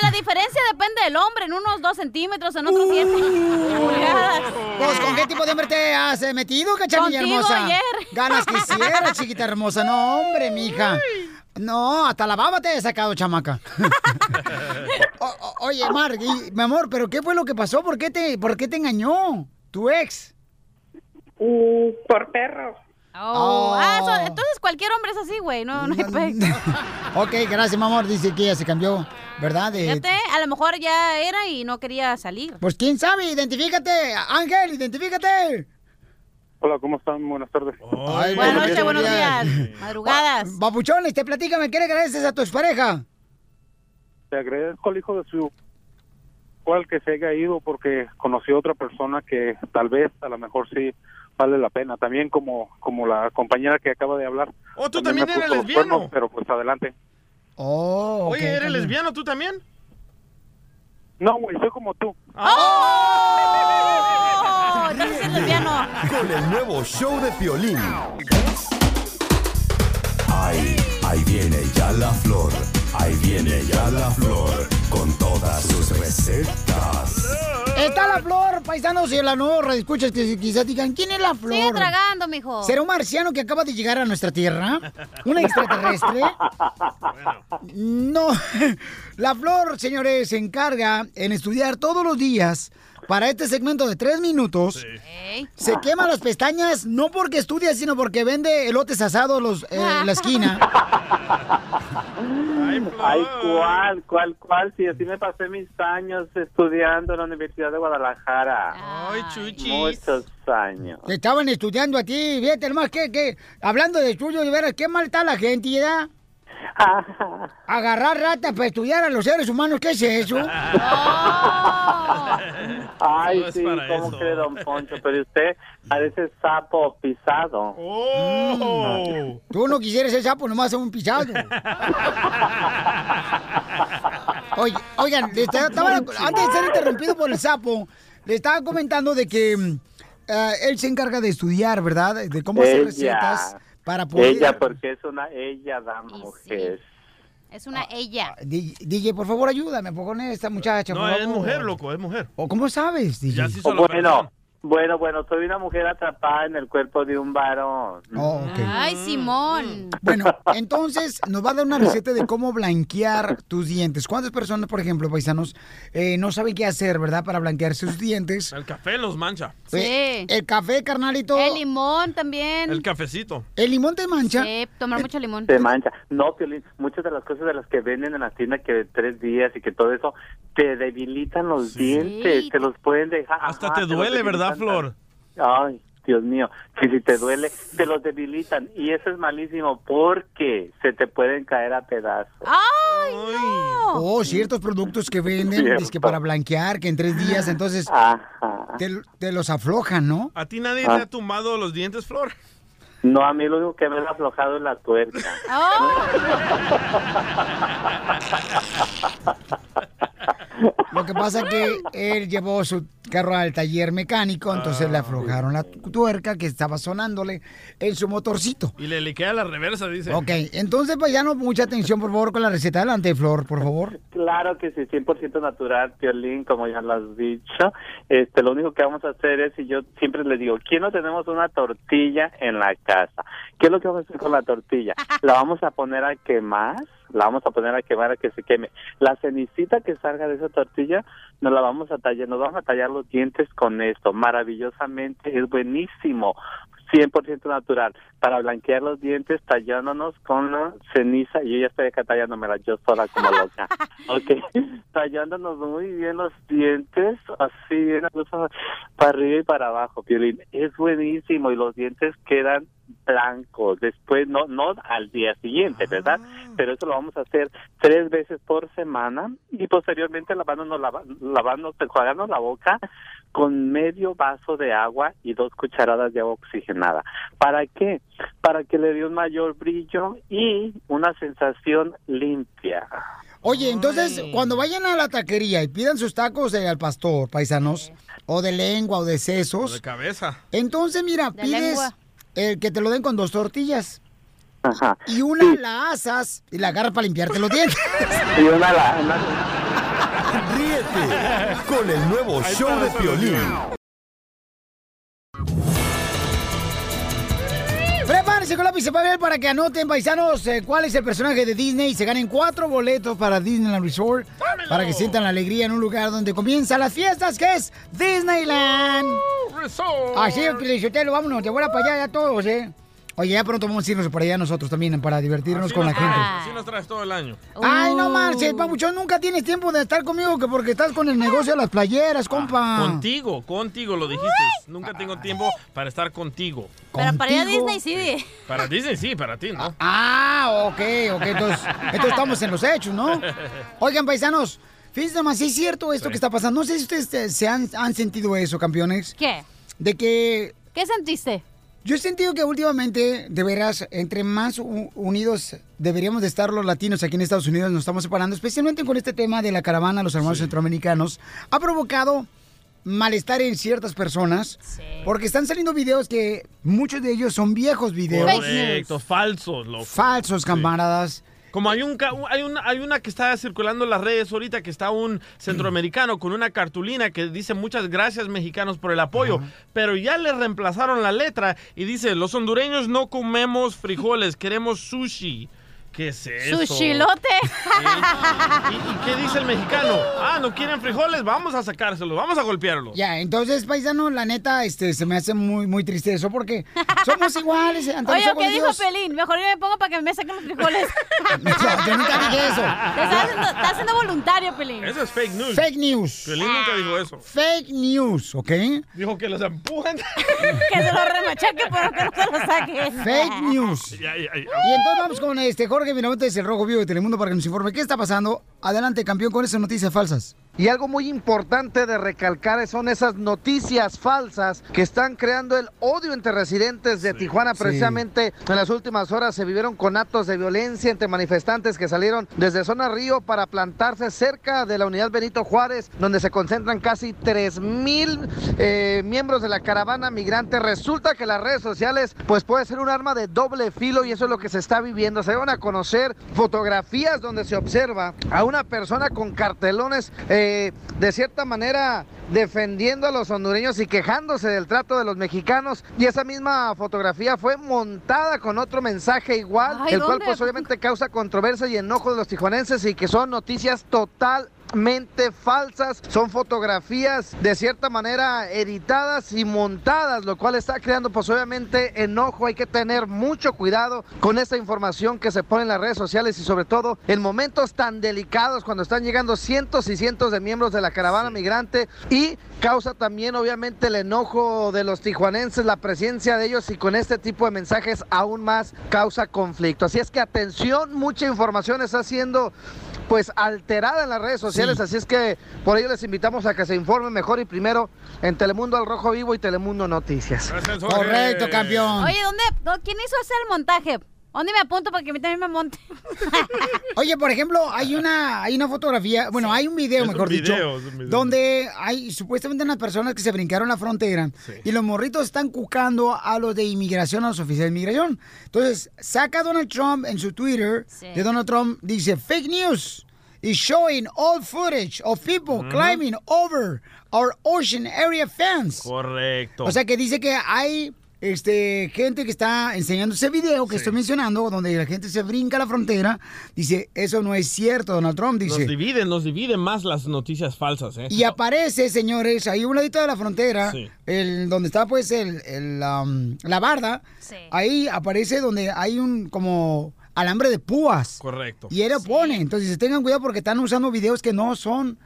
la diferencia depende del hombre. En unos dos centímetros, en otros siete pulgadas. Pues, ¿con qué tipo de hombre te has metido, cachanilla hermosa? ayer. Ganas quisiera, chiquita hermosa. No, hombre, mija. No, hasta la baba te he sacado, chamaca. <laughs> O- o- oye, Mar, y- mi amor, ¿pero qué fue lo que pasó? ¿Por qué te, por qué te engañó tu ex? Mm, por perro. Oh. Oh. Ah, eso- entonces cualquier hombre es así, güey. No, no hay pe- <laughs> Ok, gracias, mi amor. Dice que ella se cambió, ¿verdad? De- Fíjate, a lo mejor ya era y no quería salir. Pues quién sabe, identifícate. Ángel, identifícate. Hola, ¿cómo están? Buenas tardes. Ay, Buenas noches, buenos días. días. Madrugadas. Papuchones, te platícame, ¿qué le agradeces a tu expareja? Te agradezco al hijo de su cual que se haya ido porque conoció a otra persona que tal vez, a lo mejor sí vale la pena. También como como la compañera que acaba de hablar. Oh, tú también eres lesbiano. cuernos, pero pues adelante. Oh, Oye, ¿eres lesbiano tú también? No, güey, soy como tú. ¡Oh! Entonces es lesbiano. Con el nuevo show de Piolín. Ahí, ahí viene ya la flor. Ahí viene ya la flor. Con todas sus recetas. Está la flor, paisanos, y la nueva escuchas que quizás digan, ¿quién es la flor? Sigue tragando, mijo. ¿Será un marciano que acaba de llegar a nuestra tierra? ¿Un extraterrestre? <laughs> No. <laughs> <laughs> La flor, señores, se encarga en estudiar todos los días para este segmento de tres minutos. Se quema las pestañas no porque estudia, sino porque vende elotes asados los, eh, en la esquina. Ay, ¿cuál, cuál, cuál? Si así me pasé mis años estudiando en la Universidad de Guadalajara. Ay, chuchis. Muchos años. Te estaban estudiando a ti, fíjate hermano, que, que, hablando de estudio, de veras, qué mal está la gente, ¿ya? Agarrar ratas para estudiar a los seres humanos, ¿qué es eso? <laughs> Ay, sí, ¿cómo eso. cree, don Poncho? Pero usted parece sapo pisado. Oh. Tú no quisieras ser sapo, nomás un pisado. <laughs> Oye, oigan, le estaba- estaba- antes de ser interrumpido por el sapo, le estaba comentando de que mm, eh, él se encarga de estudiar, ¿verdad? De cómo hacer Ella. Recetas para poder... Ella, porque es una ella, dama, mujer. Es una ella. Di- DJ, por favor, ayúdame con esta muchacha. No, por es favor. mujer, loco, es mujer. ¿O cómo sabes, DJ? Ya se hizo Oh, la bueno, operación. Bueno, bueno, soy una mujer atrapada en el cuerpo de un varón. Oh, ok. Ay, Simón. Bueno, entonces nos va a dar una receta de cómo blanquear tus dientes. ¿Cuántas personas, por ejemplo, paisanos, eh, no saben qué hacer, verdad, para blanquear sus dientes? El café los mancha. Eh, El café, carnalito. El limón también. El cafecito. ¿El limón te mancha? Sí, tomar mucho limón. Se mancha. No, Piolín, muchas de las cosas de las que venden en la tienda que de tres días y que todo eso te debilitan los dientes, te los pueden dejar. Hasta ajá, te duele, ¿verdad, Flor? Ay, Dios mío, que si te duele, te los debilitan. Y eso es malísimo porque se te pueden caer a pedazos. ¡Ay, no! Oh, ciertos productos que venden, Cierto. es que para blanquear, que en tres días, entonces Ajá. te, te los aflojan, ¿no? ¿A ti nadie Ah. te ha tumbado los dientes, Flor? No, a mí lo único que me ha aflojado es la tuerca. <laughs> Lo que pasa es que él llevó su carro al taller mecánico, entonces Ah, le aflojaron la tuerca que estaba sonándole en su motorcito. Y le liquea la reversa, dice. Ok, entonces pues ya no mucha atención, por favor, con la receta. Adelante, Flor, por favor. Claro que sí, 100% natural, Piolín, como ya lo has dicho. Este, lo único que vamos a hacer es, y yo siempre les digo, ¿quién no tenemos una tortilla en la casa? ¿Qué es lo que vamos a hacer con la tortilla? <laughs> La vamos a poner a quemar, la vamos a poner a quemar a que se queme. La cenicita que salga de esa tortilla, nos la vamos a tallar, nos vamos a tallar los dientes con esto, maravillosamente, es buenísimo. 100% natural, para blanquear los dientes tallándonos con la ceniza, y yo ya estoy acá tallándomela yo sola como loca, <laughs> ok, tallándonos muy bien los dientes, así bien para arriba y para abajo, Piolín, es buenísimo y los dientes quedan blancos, después no, no al día siguiente, ¿verdad? Pero eso lo vamos a hacer tres veces por semana y posteriormente lavándonos, lava- lavándonos, enjuagándonos la boca con medio vaso de agua y dos cucharadas de agua oxigenada. ¿Para qué? Para que le dé un mayor brillo y una sensación limpia. Oye, entonces, cuando vayan a la taquería y pidan sus tacos de al pastor, paisanos, o de lengua o de sesos, De cabeza. entonces, mira, De pides lengua. El que te lo den con dos tortillas. Ajá. Y una la asas y la agarras para limpiarte los dientes. <laughs> Y una, la- una- Ríete con el nuevo show de Piolín. Prepárense con lápiz y papel para que anoten, paisanos, eh, cuál es el personaje de Disney se ganen cuatro boletos para Disneyland Resort para que sientan la alegría en un lugar donde comienzan las fiestas, que es Disneyland. Así es, Pielichotelo, vámonos, de vuelta para allá ya todos, ¿eh? Oye, ya pronto vamos a irnos por allá nosotros también para divertirnos Así con la gente. Así nos traes todo el año. Ay, no marches, papuchón, nunca tienes tiempo de estar conmigo que porque estás con el negocio de las playeras, compa. Contigo, contigo lo dijiste. Nunca tengo tiempo para estar contigo. Pero para ir. Disney sí. <laughs> Para Disney sí, para ti no. Ah, ok, ok, entonces, entonces estamos en los hechos, ¿no? <laughs> Oigan, paisanos, fíjense nomás, sí es cierto esto que está pasando. No sé si ustedes se han, han sentido eso, campeones. ¿Qué? De que... ¿Qué sentiste? Yo he sentido que últimamente, de veras, entre más unidos deberíamos de estar los latinos aquí en Estados Unidos, nos estamos separando, especialmente con este tema de la caravana, los hermanos centroamericanos, ha provocado malestar en ciertas personas, porque están saliendo videos que muchos de ellos son viejos videos. Correcto, falsos, loco. Falsos, camaradas. Como hay un ca- hay una hay una que está circulando en las redes ahorita que está un centroamericano con una cartulina que dice muchas gracias mexicanos por el apoyo, pero ya le reemplazaron la letra y dice los hondureños no comemos frijoles, queremos sushi. ¿Qué es eso? Sushilote. ¿Y, y qué dice el mexicano? Ah, no quieren frijoles, vamos a sacárselos, vamos a golpearlos. Ya, entonces, paisano, la neta, este, se me hace muy, muy triste eso porque somos iguales los Oye, ¿qué dijo Dios. Pelín? Mejor yo me pongo para que me saquen los frijoles. <laughs> No, yo nunca dije eso. Te estás haciendo, voluntario, Pelín. Eso es fake news. Fake news. Piolín nunca dijo eso. Fake news, ¿ok? Dijo que los empujan. <laughs> que se lo remachaque, pero que no se lo saquen. Fake news. Ya, ya, ya. Y entonces vamos con este Jorge Miramontes, el Rojo Vivo de Telemundo, para que nos informe qué está pasando. Adelante, campeón, con esas noticias falsas. Y algo muy importante de recalcar son esas noticias falsas que están creando el odio entre residentes de Tijuana. Sí. Precisamente en las últimas horas se vivieron con actos de violencia entre manifestantes que salieron desde zona Río para plantarse cerca de la unidad Benito Juárez, donde se concentran casi 3 mil eh, miembros de la caravana migrante. Resulta que las redes sociales pues puede ser un arma de doble filo y eso es lo que se está viviendo. Se van a conocer fotografías donde se observa a una persona con cartelones eh, de cierta manera defendiendo a los hondureños y quejándose del trato de los mexicanos. Y esa misma fotografía fue montada con otro mensaje igual, Ay, el cual pues obviamente causa controversia y enojo de los tijuanenses y que son noticias totalmente falsas, son fotografías de cierta manera editadas y montadas, lo cual está creando pues obviamente enojo, hay que tener mucho cuidado con esta información que se pone en las redes sociales y sobre todo en momentos tan delicados cuando están llegando cientos y cientos de miembros de la caravana migrante y causa también obviamente el enojo de los tijuanenses, la presencia de ellos y con este tipo de mensajes aún más causa conflicto. Así es que atención, mucha información está siendo pues alterada en las redes sociales, así es que por ello les invitamos a que se informen mejor y primero en Telemundo al Rojo Vivo y Telemundo Noticias. Correcto, campeón. Oye, ¿dónde, dó- ¿quién hizo ese el montaje? ¿Dónde me apunto para que a mí también me monte? <laughs> Oye, por ejemplo, hay una, hay una fotografía, bueno, hay un video, Es un mejor video, dicho, es un video. donde hay supuestamente unas personas que se brincaron la frontera y los morritos están cucando a los de inmigración, a los oficiales de inmigración. Entonces, saca Donald Trump en su Twitter de Donald Trump, dice, fake news is showing old footage of people climbing over our ocean area fence. Correcto. O sea que dice que hay este gente que está enseñando ese video que estoy mencionando, donde la gente se brinca la frontera. Dice, eso no es cierto, Donald Trump. nos Dice. dividen, nos dividen más las noticias falsas, ¿eh? Y aparece, señores, ahí a un ladito de la frontera, Sí. el, donde está pues el, el, um, la barda, ahí aparece donde hay un como alambre de púas. Correcto. Y él lo pone. Entonces tengan cuidado porque están usando videos que no son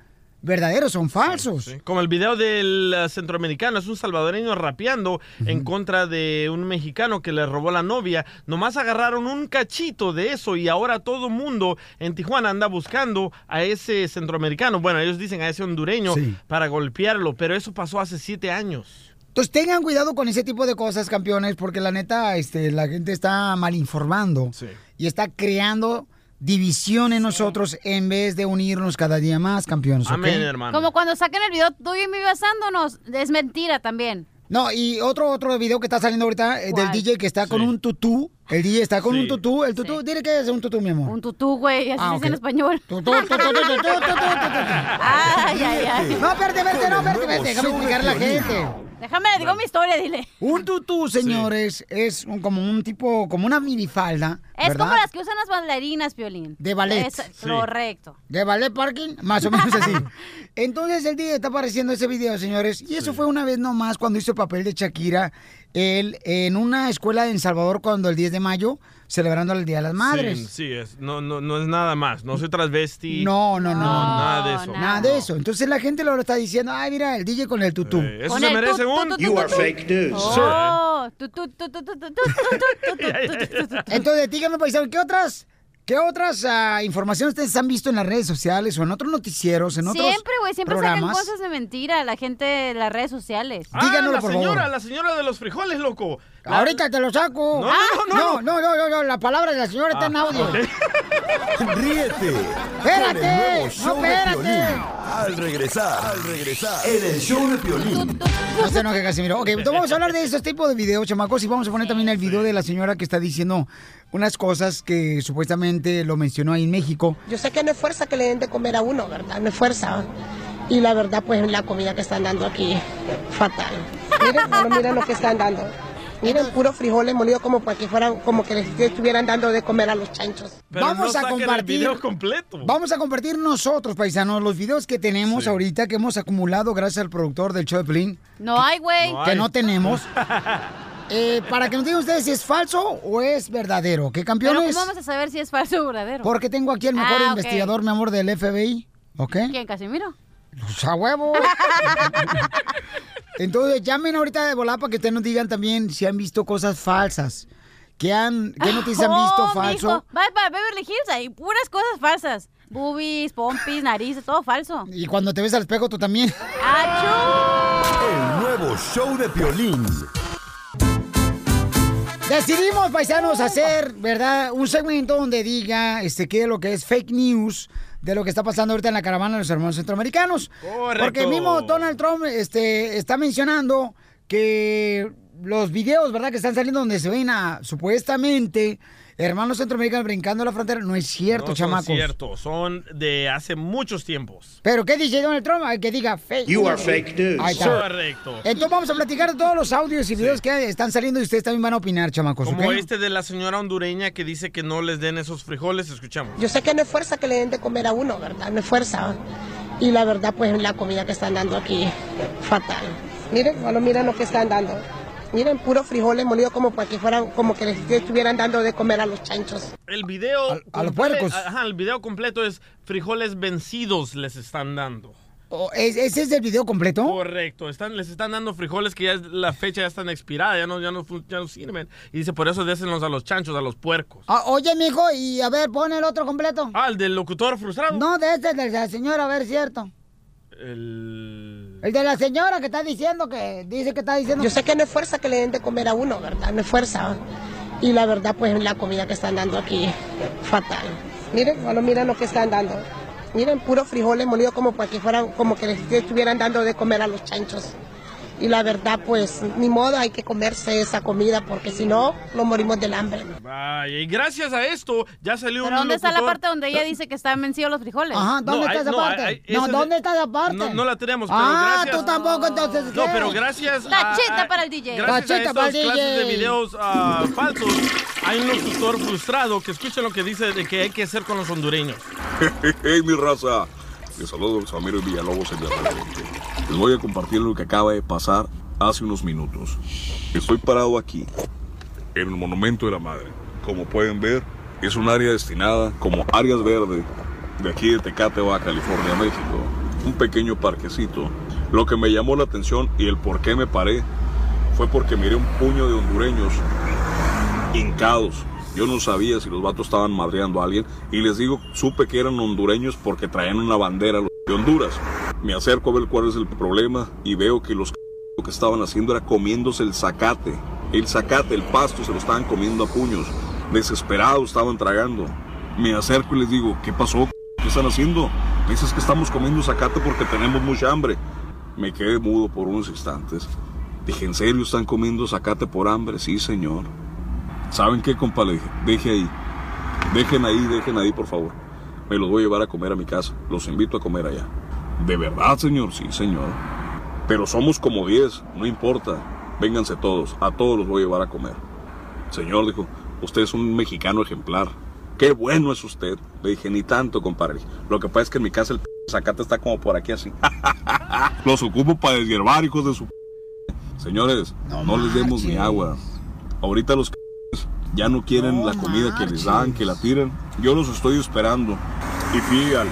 verdaderos, son falsos. Como el video del eh, centroamericano, es un salvadoreño rapeando en contra de un mexicano que le robó la novia. Nomás agarraron un cachito de eso y ahora todo el mundo en Tijuana anda buscando a ese centroamericano. Bueno, ellos dicen a ese hondureño Sí. para golpearlo, pero eso pasó hace siete años. Entonces tengan cuidado con ese tipo de cosas, campeones, porque la neta, este, la gente está mal informando y está creando división en nosotros en vez de unirnos cada día más, campeones. ¿ok? Como cuando saquen el video tuyo y me besándonos. Es mentira también. No, y otro otro video que está saliendo ahorita eh, del. DJ que está con un tutú. El DJ está con Sí. un tutú. El tutú, dile que es un tutú, mi amor. Un tutú, güey. Así Ah, se dice en español. Tutú, tutú, tutú, tutú, tutú, tutú. <laughs> Ay, ay, ay. No, espérate, espérate, no, espérate, espérate, déjame explicarle a la gente. Déjame, le digo mi historia, dile. Un tutú, señores, es un- como un tipo, como una minifalda, Es ¿verdad? como las que usan las bailarinas, Piolín. De ballet. Es- Sí. Correcto. De ballet parking, más o menos así. <laughs> Entonces el día está apareciendo ese video, señores. Y eso fue una vez nomás cuando hizo el papel de Shakira. Él en una escuela en Salvador cuando el 10 de mayo, celebrando el Día de las Madres. Sí, no, no, no es nada más. No soy transvesti. No, no, no. nada de eso. Nada. de eso. Entonces la gente lo está diciendo, ay, mira, el DJ con el tutú. Eso se merece un... You are fake news, Entonces, díganme, paisano, ¿qué otras... ¿Qué otras uh, ustedes han visto en las redes sociales o en otros noticieros, Siempre, güey, siempre cosas de mentira la gente las redes sociales. La señora de los frijoles, loco. La- Ahorita te lo saco. No, no, no, no, no, no, no, no, la palabra de la señora está en Ah, audio. <laughs> Ríete. Espérate, no, espérate. Al regresar, al regresar, en el show de Piolín. No se enoje, Casimiro. Ok, entonces vamos a hablar de esos tipos de videos, chamacos, y vamos a poner también el video de la señora que está diciendo unas cosas que supuestamente lo mencionó ahí en México. Yo sé que no es fuerza que le den de comer a uno, ¿verdad? No es fuerza. Y la verdad, pues la comida que están dando aquí, fatal. Miren, bueno, miren lo que están dando. Miren, puro frijoles molidos como para que fueran, como que les estuvieran dando de comer a los chanchos. Pero vamos no a el compartir. video completo. Vamos a compartir nosotros, paisanos, los videos que tenemos ahorita, que hemos acumulado gracias al productor del show de Pelín. No hay, güey. que no tenemos. <laughs> Eh, para que nos digan ustedes si es falso o es verdadero. ¿Qué Pero campeones? ¿cómo vamos a saber si es falso o verdadero? Porque tengo aquí el mejor Ah, investigador, mi amor, del FBI. ¿Ok? ¿Quién, Casimiro? Pues a huevo. <laughs> <laughs> Entonces llamen ahorita de volada para que ustedes nos digan también si han visto cosas falsas. ¿Qué, han, qué noticias han visto Oh, falso? mijo. Va para Beverly Hills, hay puras cosas falsas. Boobies, pompis, narices, todo falso. Y cuando te ves al espejo tú también. El nuevo show de Piolín. Decidimos, paisanos, hacer, ¿verdad? Un segmento donde diga este, qué es lo que es fake news de lo que está pasando ahorita en la caravana de los hermanos centroamericanos. Correcto. Porque el mismo Donald Trump este, está mencionando que los videos, ¿verdad? Que están saliendo donde se ven a, supuestamente, hermanos centroamericanos brincando la frontera, no es cierto, No son chamacos. cierto, son de hace muchos tiempos. Pero ¿qué dice Donald Trump? Ay, Que diga fake You are fake news. Ahí está. Correcto. Entonces vamos a platicar de todos los audios y videos que están saliendo y ustedes también van a opinar, chamacos. Como ¿ok? este de la señora hondureña que dice que no les den esos frijoles, escuchamos. Yo sé que no es fuerza que le den de comer a uno, ¿verdad? No es fuerza. Y la verdad, pues la comida que están dando aquí, fatal. Miren, bueno, miren lo que están dando. Miren, puro frijoles molidos como para que fueran, como que les estuvieran dando de comer a los chanchos. El video a los puercos. Ajá, el video completo es frijoles vencidos les están dando. Oh, ¿es- ¿Ese es el video completo? Correcto, están, les están dando frijoles que ya es- la fecha ya están expirada, ya no, ya no, ya no sirven. Y dice, por eso désenlos a los chanchos, a los puercos. Ah, oye, mijo, y a ver, pon el otro completo. Ah, el del locutor frustrado. No, de este, de la señora, a ver, cierto. El... El de la señora que está diciendo que dice que está diciendo. Yo sé que no es fuerza que le den de comer a uno, ¿verdad? No es fuerza. Y la verdad, pues la comida que están dando aquí, fatal. Miren, solo miren lo que están dando. Miren, puros frijoles molidos como para que fueran, como que les estuvieran dando de comer a los chanchos. Y la verdad, pues, ni modo, hay que comerse esa comida porque si no, nos morimos del hambre. Vaya, y gracias a esto ya salió ¿Pero un dónde está la locutor- parte donde ella dice que están vencidos los frijoles? Ajá, ¿dónde No, está hay- esa no, parte? hay- no, ¿dónde está esa parte? No, no la tenemos, pero ah, gracias- tú tampoco, entonces. No, ¿qué? pero gracias a, Tachita para el DJ. gracias a estas para el clases de DJ. videos ah, falsos, hay un locutor frustrado que escucha lo que dice de que hay que hacer con los hondureños. <laughs> Hey, mi raza. Les saludo a Ramiro Villalobos en Les voy a compartir lo que acaba de pasar hace unos minutos. Estoy parado aquí, en el Monumento de la Madre. Como pueden ver, es un área destinada como áreas verdes de aquí de Tecate, Baja California, México. Un pequeño parquecito. Lo que me llamó la atención y el por qué me paré fue porque miré un puño de hondureños hincados. Yo no sabía si los vatos estaban madreando a alguien y les digo, supe que eran hondureños porque traían una bandera de Honduras. Me acerco a ver cuál es el problema y veo que los lo que estaban haciendo era comiéndose el zacate. El zacate, el pasto, se lo estaban comiendo a puños. Desesperados estaban tragando. Me acerco y les digo, ¿qué pasó? ¿Qué están haciendo? Dices que estamos comiendo zacate porque tenemos mucha hambre. Me quedé mudo por unos instantes. Dije, ¿en serio están comiendo zacate por hambre? Sí, señor. ¿Saben qué, compa? Le dije, deje ahí. Dejen ahí, dejen ahí, por favor. Me los voy a llevar a comer a mi casa. Los invito a comer allá. ¿De verdad, señor? Sí, señor. Pero somos como 10, no importa. Vénganse todos. A todos los voy a llevar a comer. Señor, dijo, usted es un mexicano ejemplar. Qué bueno es usted. Le dije, ni tanto, compadre. Lo que pasa es que en mi casa el p zacate está como por aquí así. <laughs> los ocupo para deshiervar, hijos de su p Señores, no, les demos ni agua. Ahorita los c ya no quieren la comida que les dan, que la tiran. Yo los estoy esperando. Y fui al,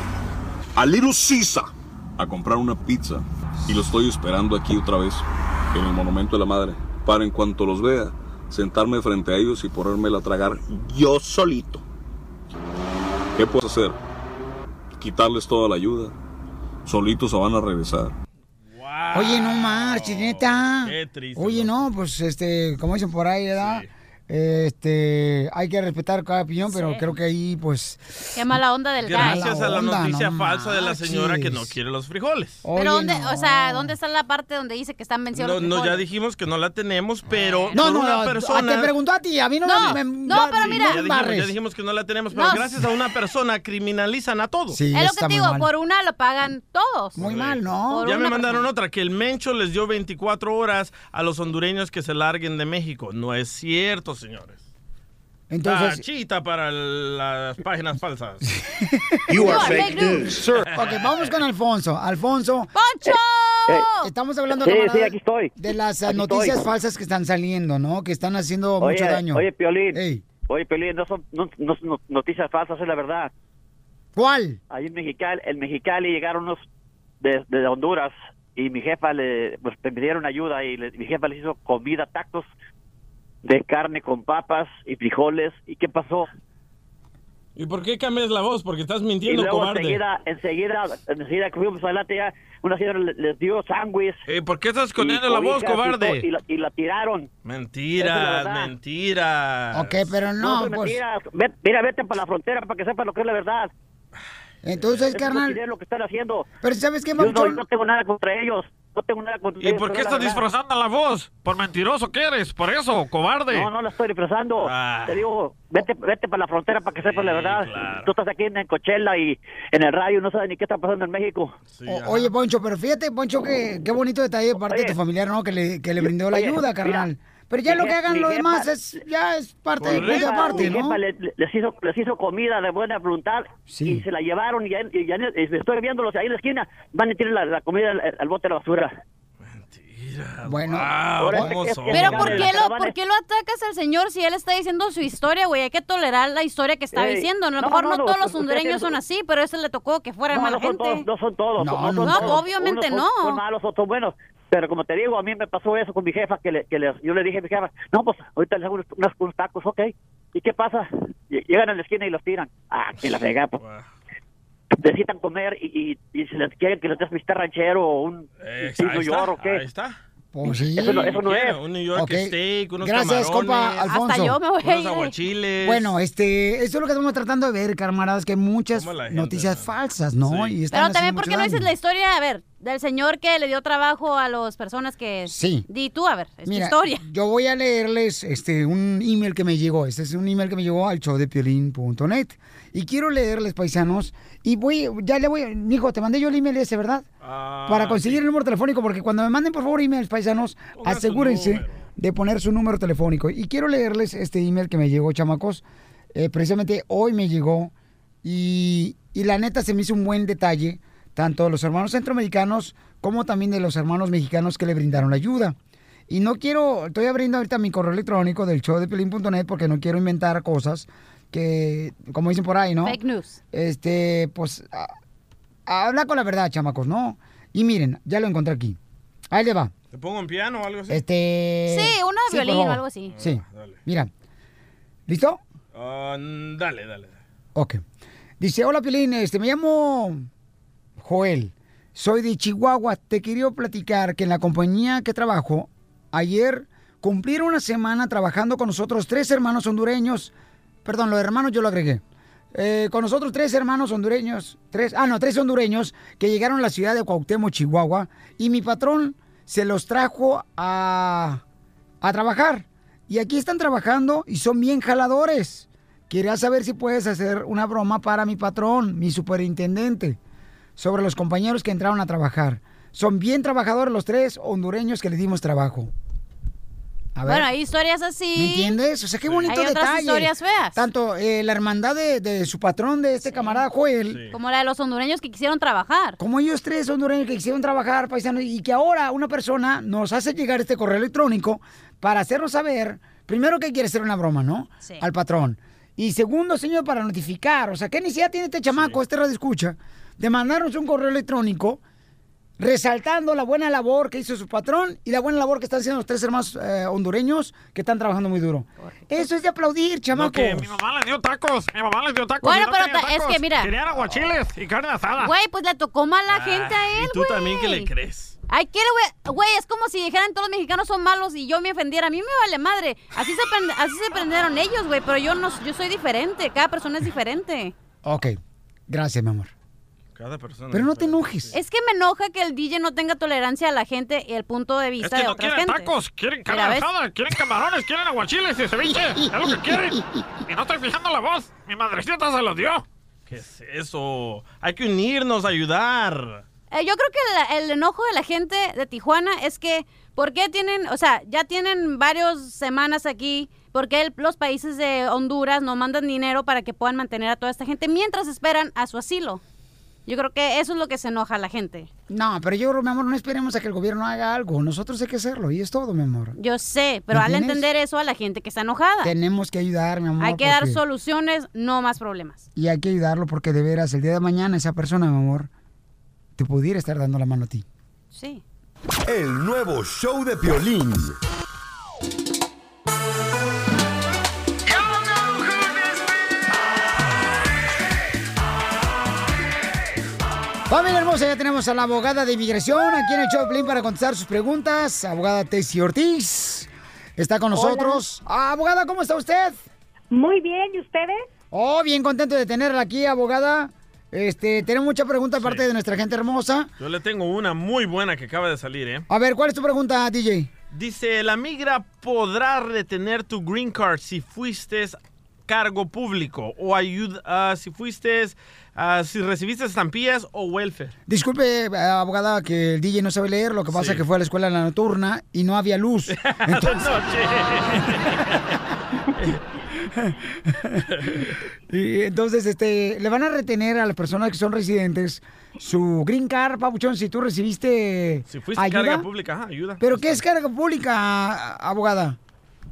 a Little Sisa a comprar una pizza. Y lo estoy esperando aquí otra vez, en el Monumento de la Madre, para en cuanto los vea, sentarme frente a ellos y ponérmela a tragar yo solito. ¿Qué puedo hacer? Quitarles toda la ayuda. Solitos se van a regresar. Oye, no marches, neta. Qué triste, Oye, no, pues, este, como dicen por ahí, ¿verdad? Este, hay que respetar cada opinión, pero creo que ahí, pues... Qué mala onda del guy. Gracias a la onda, noticia no falsa de la señora que no quiere los frijoles. Pero dónde, o sea, ¿dónde está la parte donde dice que están vencidos No, los no, ya frijoles? dijimos que no la tenemos, pero No, no, una no, persona... te preguntó a ti, a mí no, No, me, no, pero Sí, mira. ya dijimos, embarres. ya dijimos que no la tenemos, pero No. gracias a una persona criminalizan a todos. Sí, Es lo que te digo, mal. por una lo pagan todos. Muy mal, ¿no? Por Ya me mandaron persona. otra, que el Mencho les dio 24 horas a los hondureños que se larguen de México. No es cierto, señores. Entonces... Tachita para las páginas falsas. <laughs> You are fake news. Ok, vamos con Alfonso. Alfonso, ¡Poncho! estamos hablando Sí, camarada, sí, aquí estoy. de las Aquí noticias estoy. falsas que están saliendo, ¿no? Que están haciendo Oye, mucho daño. oye, Piolín. Oye, Piolín, no son no, no son noticias falsas, es la verdad. ¿Cuál? Ahí en Mexicali, en Mexicali llegaron unos de, de Honduras y mi jefa le pues, me pidieron ayuda y le- mi jefa les hizo comida, tacos de carne con papas y frijoles. ¿Y qué pasó? ¿Y por qué cambias la voz? Porque estás Y mintiendo, luego cobarde. enseguida, enseguida, enseguida que fuimos adelante ya, una señora le- les dio sándwich. Eh, ¿Por qué estás y escondiendo la voz, y cobarde? to- Y la, y la tiraron. Esa es Mentiras, mentiras. Ok, pero no, son pues... mentiras. Ve- mira, vete para la frontera para que sepas lo que es la verdad. Entonces, Es carnal... lo que están haciendo. Pero ¿sabes qué, Yo no, no tengo nada contra ellos. No tengo nada contra ¿Y por qué la estás disfrazando la voz? ¿Por mentiroso que eres? ¿Por eso, cobarde? No, no la estoy disfrazando. Ah. Te digo, vete, vete para la frontera para que sepas la verdad. claro. Tú estás aquí en Coachella y en el radio, no sabes ni qué está pasando en México. O- oye, Poncho, pero fíjate, Poncho, que qué bonito detalle de parte de tu familiar, ¿no? Que le, que le brindó la Oye, ayuda, mira, carnal. Pero ya mi lo que hagan los demás es, ya es parte de aparte, mi ¿no? jefa le- le- les, hizo, les hizo comida de buena voluntad y se la llevaron y ya, y ya- estoy viéndolos ahí en la esquina. Van y tienen la, la comida al, al bote de la basura. Bueno, ¿cómo son? Pero ¿por qué, lo, ¿por qué lo atacas al señor si él está diciendo su historia, güey? Hay que tolerar la historia que está Ey, diciendo. A lo no, mejor no, no, no, todos los hondureños son así, pero ese le tocó que fuera No, mala no son gente. todos, no son todos. No, son- todos. obviamente Unos no. Son, son malos, otros buenos. Pero como te digo, a mí me pasó eso con mi jefa, que, le, que le- yo le dije a mi jefa, no, pues ahorita les hago unos, unos- tacos, ok. ¿Y qué pasa? Ll- Llegan a la esquina y los tiran. Ah, que la frega, pues. Necesitan comer y, y, y si les quieren que les des bistec ranchero o un, Eh, ahí está, o qué. ahí está. Pues sí. Eso no, eso no ¿Qué es. Un New York steak, unos Gracias, compa Alfonso. Unos aguachiles. Bueno, este, esto es lo que estamos tratando de ver, camaradas, que hay muchas gente, noticias falsas, ¿no? Y Pero también, ¿por qué no dices la historia, a ver, del señor que le dio trabajo a las personas que... Sí. Di tú, a ver, es Mira, tu historia. yo voy a leerles este, un email que me llegó. Este es un email que me llegó al showdepiolín.net. Y quiero leerles, paisanos. Y voy, ya le voy, Nico, te mandé yo el email ese, ¿verdad? Ah, Para conseguir el número telefónico, porque cuando me manden, por favor, emails, paisanos, Pongan asegúrense de poner su número telefónico. Y quiero leerles este email que me llegó, chamacos. Eh, precisamente hoy me llegó. Y, y la neta se me hizo un buen detalle, tanto de los hermanos centroamericanos como también de los hermanos mexicanos que le brindaron la ayuda. Y no quiero, estoy abriendo ahorita mi correo electrónico del show de porque no quiero inventar cosas que, como dicen por ahí, ¿no? Fake news. Este, pues, a- habla con la verdad, chamacos, ¿no? Y miren, ya lo encontré aquí. Ahí le va. ¿Te pongo en piano o algo así? Este. Sí, una por violín o algo así. Sí. Ah, dale. Mira. ¿Listo? Ah, dale, dale. Ok. Dice, hola Pilín, este, me llamo Joel. Soy de Chihuahua. Te quería platicar que en la compañía que trabajo, ayer cumplieron una semana trabajando con nosotros tres hermanos hondureños. Perdón, los hermanos yo lo agregué. Eh, con nosotros tres hermanos hondureños, tres, ah no, tres hondureños que llegaron a la ciudad de Cuauhtémoc, Chihuahua, y mi patrón se los trajo a, a trabajar. Y aquí están trabajando y son bien jaladores. Quería saber si puedes hacer una broma para mi patrón, mi superintendente, sobre los compañeros que entraron a trabajar. Son bien trabajadores los tres hondureños que les dimos trabajo. A ver. Bueno, hay historias así. ¿Me entiendes? O sea, qué bonito Hay otras detalle. historias feas. Tanto eh, la hermandad de, de su patrón, de este camarada Joel, Como la de los hondureños que quisieron trabajar. como ellos tres hondureños que quisieron trabajar, paisanos, y que ahora una persona nos hace llegar este correo electrónico para hacernos saber, primero que quiere hacer una broma, ¿no? Sí. Al patrón. Y segundo, señor, para notificar. O sea, ¿qué necesidad tiene este chamaco, este radio escucha, de mandarnos un correo electrónico resaltando la buena labor que hizo su patrón y la buena labor que están haciendo los tres hermanos eh, hondureños que están trabajando muy duro? Eso es de aplaudir, No, que mi mamá les dio tacos. Mi mamá les dio tacos. Bueno, no pero es que mira. Querían aguachiles y carne asada. Güey, pues le tocó mal la Ah, gente a él, ¿Y tú güey. también que le crees? Ay, ¿qué le Güey, es como si dijeran todos los mexicanos son malos y yo me ofendiera. A mí me vale madre. Así se, aprende- así se aprendieron ellos, güey. Pero yo no, yo soy diferente. Cada persona es diferente. Ok, gracias, mi amor. Cada persona. Pero no te enojes. Es que me enoja que el DJ no tenga tolerancia a la gente y el punto de Es vista que de no otras quieren gentes. tacos, quieren carne Mira, ¿ves? asada, quieren camarones, quieren aguachiles y ceviche. Es lo que quieren. Y no estoy fijando la voz. Mi madrecita se los dio. ¿Qué es eso? Hay que unirnos, ayudar. Eh, yo creo que la- el enojo de la gente de Tijuana es que, ¿por qué tienen, o sea, ya tienen varias semanas aquí, ¿por qué el- los países de Honduras no mandan dinero para que puedan mantener a toda esta gente mientras esperan a su asilo? Yo creo que eso es lo que se enoja a la gente. No, pero yo mi amor, no esperemos a que el gobierno haga algo. Nosotros hay que hacerlo y es todo, mi amor. Yo sé, pero ¿Me al entender eso a la gente que está enojada, Tenemos que ayudar, mi amor. hay que dar soluciones, no más problemas. Y hay que ayudarlo porque de veras, el día de mañana esa persona, mi amor, te pudiera estar dando la mano a ti. Sí. El nuevo show de Piolín. Familia hermosa, ya tenemos a la abogada de inmigración aquí en el Piolín para contestar sus preguntas. Abogada Tessie Ortiz está con nosotros. Ah, abogada, ¿cómo está usted? Muy bien, ¿y ustedes? Oh, bien contento de tenerla aquí, abogada. Este, tenemos mucha pregunta aparte de nuestra gente hermosa. Yo le tengo una muy buena que acaba de salir, ¿eh? A ver, ¿cuál es tu pregunta, DJ? Dice, la migra podrá retener tu green card si fuiste cargo público o ayuda ah, si fuiste ah, si recibiste estampillas o welfare. Disculpe, eh, abogada, que el DJ no sabe leer, lo que pasa es que fue a la escuela en la nocturna y no había luz. <laughs> Entonces, <laughs> y entonces, este, le van a retener a las personas que son residentes su green card, Papuchón, si tú recibiste Si fuiste ayuda. carga pública, ajá, ayuda. ¿Pero qué es carga pública, abogada?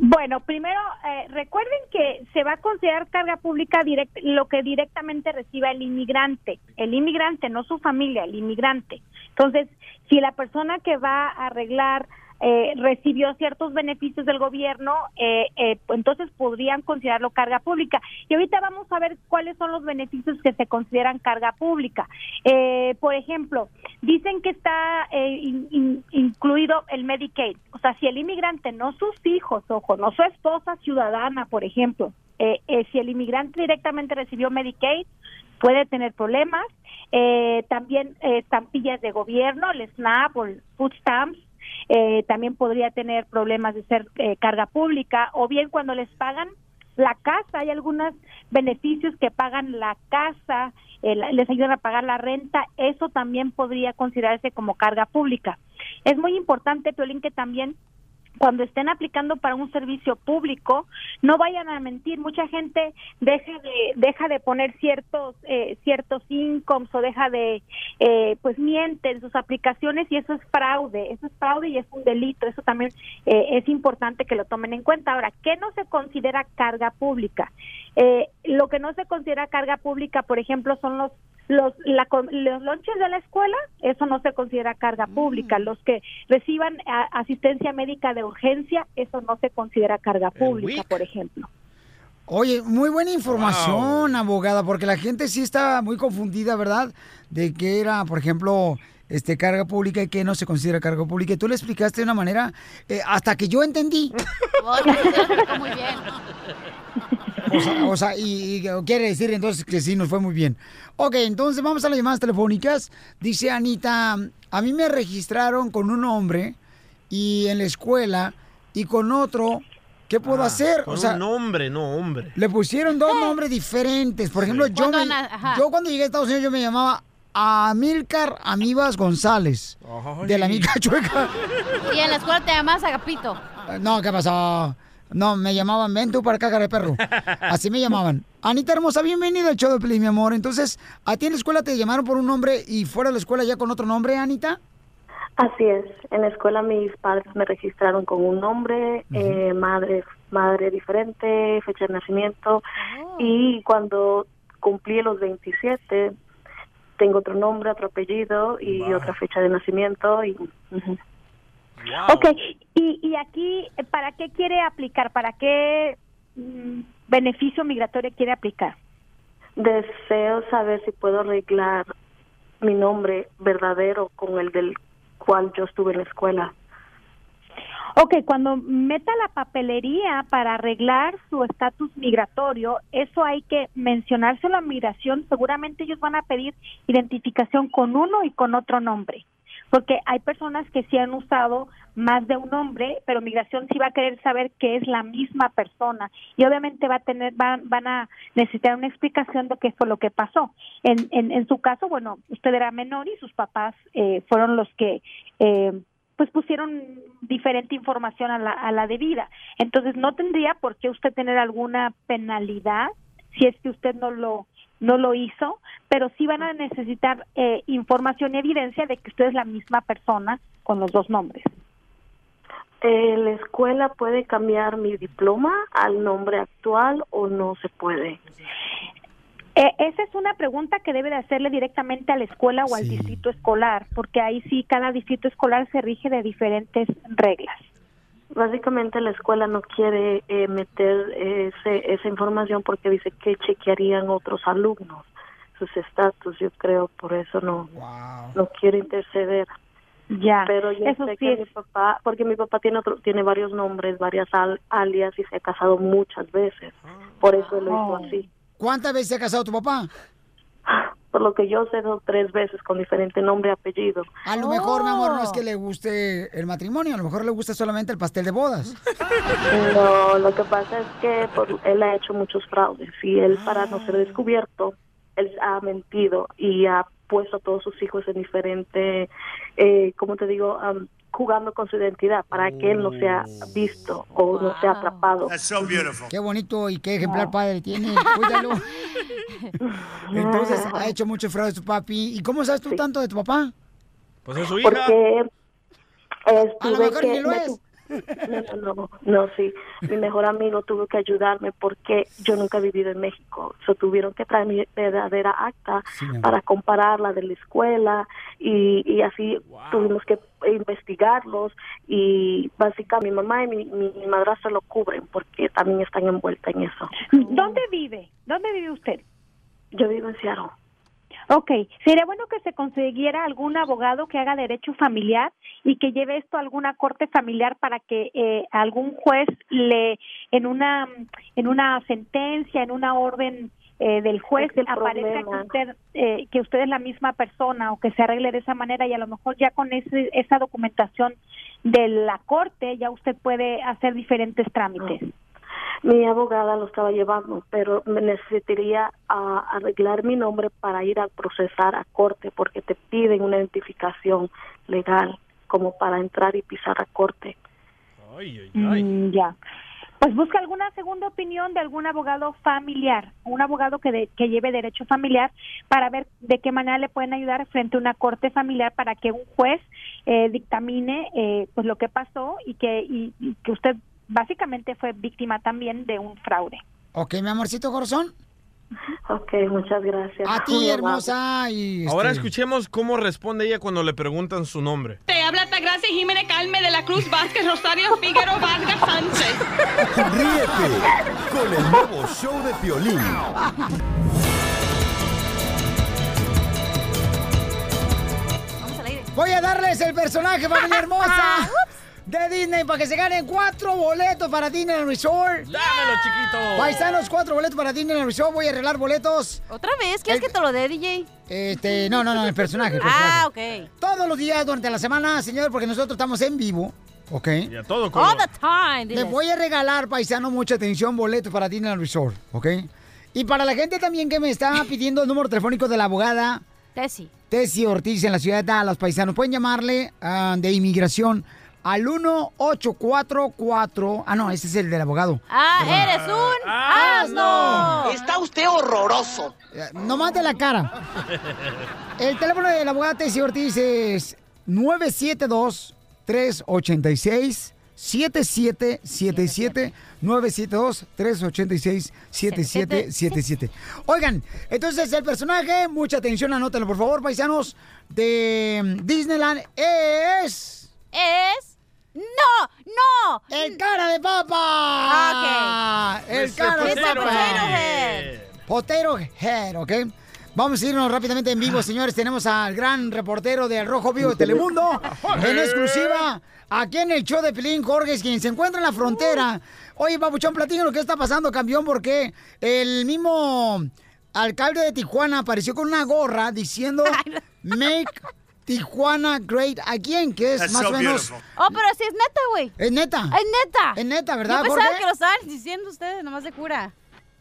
Bueno, primero, eh, recuerden que se va a considerar carga pública direct- lo que directamente reciba el inmigrante. El inmigrante, no su familia, el inmigrante. Entonces, si la persona que va a arreglar eh, recibió ciertos beneficios del gobierno, eh, eh, pues entonces podrían considerarlo carga pública. Y ahorita vamos a ver cuáles son los beneficios que se consideran carga pública. Eh, por ejemplo, dicen que está eh, in- in- incluido el Medicaid. O sea, si el inmigrante, no sus hijos, ojo, no su esposa ciudadana, por ejemplo, eh, si el inmigrante directamente recibió Medicaid, puede tener problemas. También estampillas de gobierno, el SNAP o el Food Stamps, eh, también podría tener problemas de ser eh, carga pública o bien cuando les pagan la casa, hay algunos beneficios que pagan la casa, eh, les ayudan a pagar la renta, eso también podría considerarse como carga pública. Es muy importante, Piolín, que también cuando estén aplicando para un servicio público, no vayan a mentir. Mucha gente deja de deja de poner ciertos eh, ciertos incomes o deja de eh, pues miente en sus aplicaciones y eso es fraude. Eso es fraude y es un delito. Eso también eh, es importante que lo tomen en cuenta. Ahora, ¿qué no se considera carga pública? Eh, lo que no se considera carga pública, por ejemplo, son los los, la los lonches de la escuela, eso no se considera carga pública. Los que reciban a- asistencia médica de urgencia, eso no se considera carga pública, por ejemplo. Oye, muy buena información, abogada, porque la gente sí está muy confundida, ¿verdad? De que era, por ejemplo, este carga pública y que no se considera carga pública. Y tú le explicaste de una manera eh, hasta que yo entendí. <laughs> muy bien. O sea, o sea, y, y quiere decir entonces que sí nos fue muy bien. Ok, entonces vamos a las llamadas telefónicas. Dice Anita, a mí me registraron con un hombre y en la escuela y con otro, ¿qué puedo Ah, hacer? Con O sea, un nombre, no hombre. le pusieron dos nombres diferentes. Por ejemplo, yo, Cuando me- na- ajá. yo cuando llegué a Estados Unidos yo me llamaba Amílcar Amibas González. De la mica chueca. Y en la escuela te llamas Agapito. No, ¿qué pasó? No, me llamaban, ven tú para cara de perro. Así me llamaban. Anita hermosa, bienvenida al show de mi amor. Entonces, ¿a ti en la escuela te llamaron por un nombre y fuera de la escuela ya con otro nombre, Anita? Así es. En la escuela mis padres me registraron con un nombre, eh, madre, madre diferente, fecha de nacimiento. Y cuando cumplí los 27, tengo otro nombre, otro apellido y otra fecha de nacimiento. Y, ujú. Ok, y, y aquí, eh, ¿para qué quiere aplicar? ¿Para qué mm, beneficio migratorio quiere aplicar? Deseo saber si puedo arreglar mi nombre verdadero con el del cual yo estuve en la escuela. Ok, cuando meta la papelería para arreglar su estatus migratorio, eso hay que mencionárselo a migración. Seguramente ellos van a pedir identificación con uno y con otro nombre, porque hay personas que sí han usado más de un nombre, pero migración sí va a querer saber que es la misma persona y obviamente va a tener, van, van a necesitar una explicación de qué fue lo que pasó. En, en, en su caso, bueno, usted era menor y sus papás eh, fueron los que eh, pues pusieron diferente información a la, a la debida. Entonces no tendría por qué usted tener alguna penalidad si es que usted no lo no lo hizo, pero sí van a necesitar eh, información y evidencia de que usted es la misma persona con los dos nombres. Eh, ¿La escuela puede cambiar mi diploma al nombre actual o no se puede? Eh, esa es una pregunta que debe de hacerle directamente a la escuela o al distrito escolar, porque ahí sí cada distrito escolar se rige de diferentes reglas. Básicamente la escuela no quiere eh, meter ese, esa información porque dice que chequearían otros alumnos sus estatus, yo creo, por eso no, no quiere interceder. Ya, pero yo eso sé sí que es- mi papá, porque mi papá tiene otro, tiene varios nombres, varias al- alias y se ha casado muchas veces, por eso lo hizo Oh. así. ¿Cuántas veces se ha casado tu papá? <laughs> Por lo que yo sé, son tres veces con diferente nombre y apellido. A lo mejor, mi amor, no es Oh. que le guste el matrimonio, a lo mejor le gusta solamente el pastel de bodas. <laughs> No, lo que pasa es que por- él ha hecho muchos fraudes y él para no ser descubierto, él ha mentido y ha puesto a todos sus hijos en diferente, eh, ¿cómo te digo? Jugando con su identidad para que él no sea visto o no sea atrapado. Qué bonito y qué ejemplar padre tiene. Cuídalo. <laughs> Entonces, ha hecho mucho fraude tu papi. ¿Y cómo sabes tú tanto de tu papá? Pues es su hija. Porque eh, A lo mejor que- ni lo es. No, no, no, no, sí. Mi mejor amigo tuvo que ayudarme porque yo nunca he vivido en México. So, tuvieron que traer mi verdadera acta Sí, para compararla de la escuela y, y así tuvimos que investigarlos y básicamente mi mamá y mi, mi, mi madrastra lo cubren porque también están envueltas en eso. ¿Dónde vive? ¿Dónde vive usted? Yo vivo en Seattle. Ok, sería bueno que se consiguiera algún abogado que haga derecho familiar y que lleve esto a alguna corte familiar para que eh, algún juez le en una en una sentencia, en una orden eh, del juez Es aparezca que usted eh, que usted es la misma persona o que se arregle de esa manera y a lo mejor ya con ese, esa documentación de la corte ya usted puede hacer diferentes trámites. Mi abogada lo estaba llevando, pero me necesitaría ah, arreglar mi nombre para ir a procesar a corte porque te piden una identificación legal como para entrar y pisar a corte. Mm, ya. Pues busca alguna segunda opinión de algún abogado familiar, un abogado que, de- que lleve derecho familiar para ver de qué manera le pueden ayudar frente a una corte familiar para que un juez eh, dictamine eh, pues lo que pasó y que, y- y que usted básicamente fue víctima también de un fraude. Ok, mi amorcito corazón. Ok, muchas gracias. A ti, hermosa. Y, este, Ahora escuchemos cómo responde ella cuando le preguntan su nombre. Te habla Gracia Jiménez Calme de la Cruz Vázquez Rosario Figueroa Vargas Sánchez. Ríete con el nuevo show de Piolín. Voy a darles el personaje, familia hermosa, <laughs> de Disney para que se ganen cuatro boletos para Disney Resort. ¡Dámelo, chiquito! Paisanos, cuatro boletos para Disney Resort. Voy a arreglar boletos. ¿Otra vez? ¿Quieres que te lo dé, DJ? Este, no, no, no, el personaje. el <laughs> Ah, personaje. ok. Todos los días durante la semana, señor, porque nosotros estamos en vivo. ¿Ok? Y a todo All the time. Les diles. voy a regalar, paisano, mucha atención, boletos para Disney Resort, ¿ok? Y para la gente también que me está <laughs> pidiendo el número telefónico de la abogada Tessy. Tessy Ortiz en la ciudad de Dallas, paisanos, pueden llamarle ah, de inmigración al 1844. Ah, no, ese es el del abogado. Ah, Perdón. eres un asno. Está usted horroroso. No mate la cara. El teléfono de la abogada Tessy Ortiz es 972 386 7777 972 386 7777. Oigan, entonces el personaje, mucha atención, anótenlo por favor, paisanos, de Disneyland es Es no, no. El cara de papa. Ok. El cara de papa. Potato Head. Potato Head, ¿ok? Vamos a irnos rápidamente en vivo, señores. Tenemos al gran reportero de Rojo Vivo de Telemundo <laughs> en exclusiva aquí en el show de Pelín Jorge, quien se encuentra en la frontera. Oye, Papuchón, platícanos lo que está pasando, campeón, porque el mismo alcalde de Tijuana apareció con una gorra diciendo <laughs> Make Tijuana Great Again, que es That's más so o menos... Oh, pero sí es neta, güey. Es neta. Es neta. Es neta, ¿verdad, Yo pensaba que lo estaban diciendo ustedes, nomás de cura.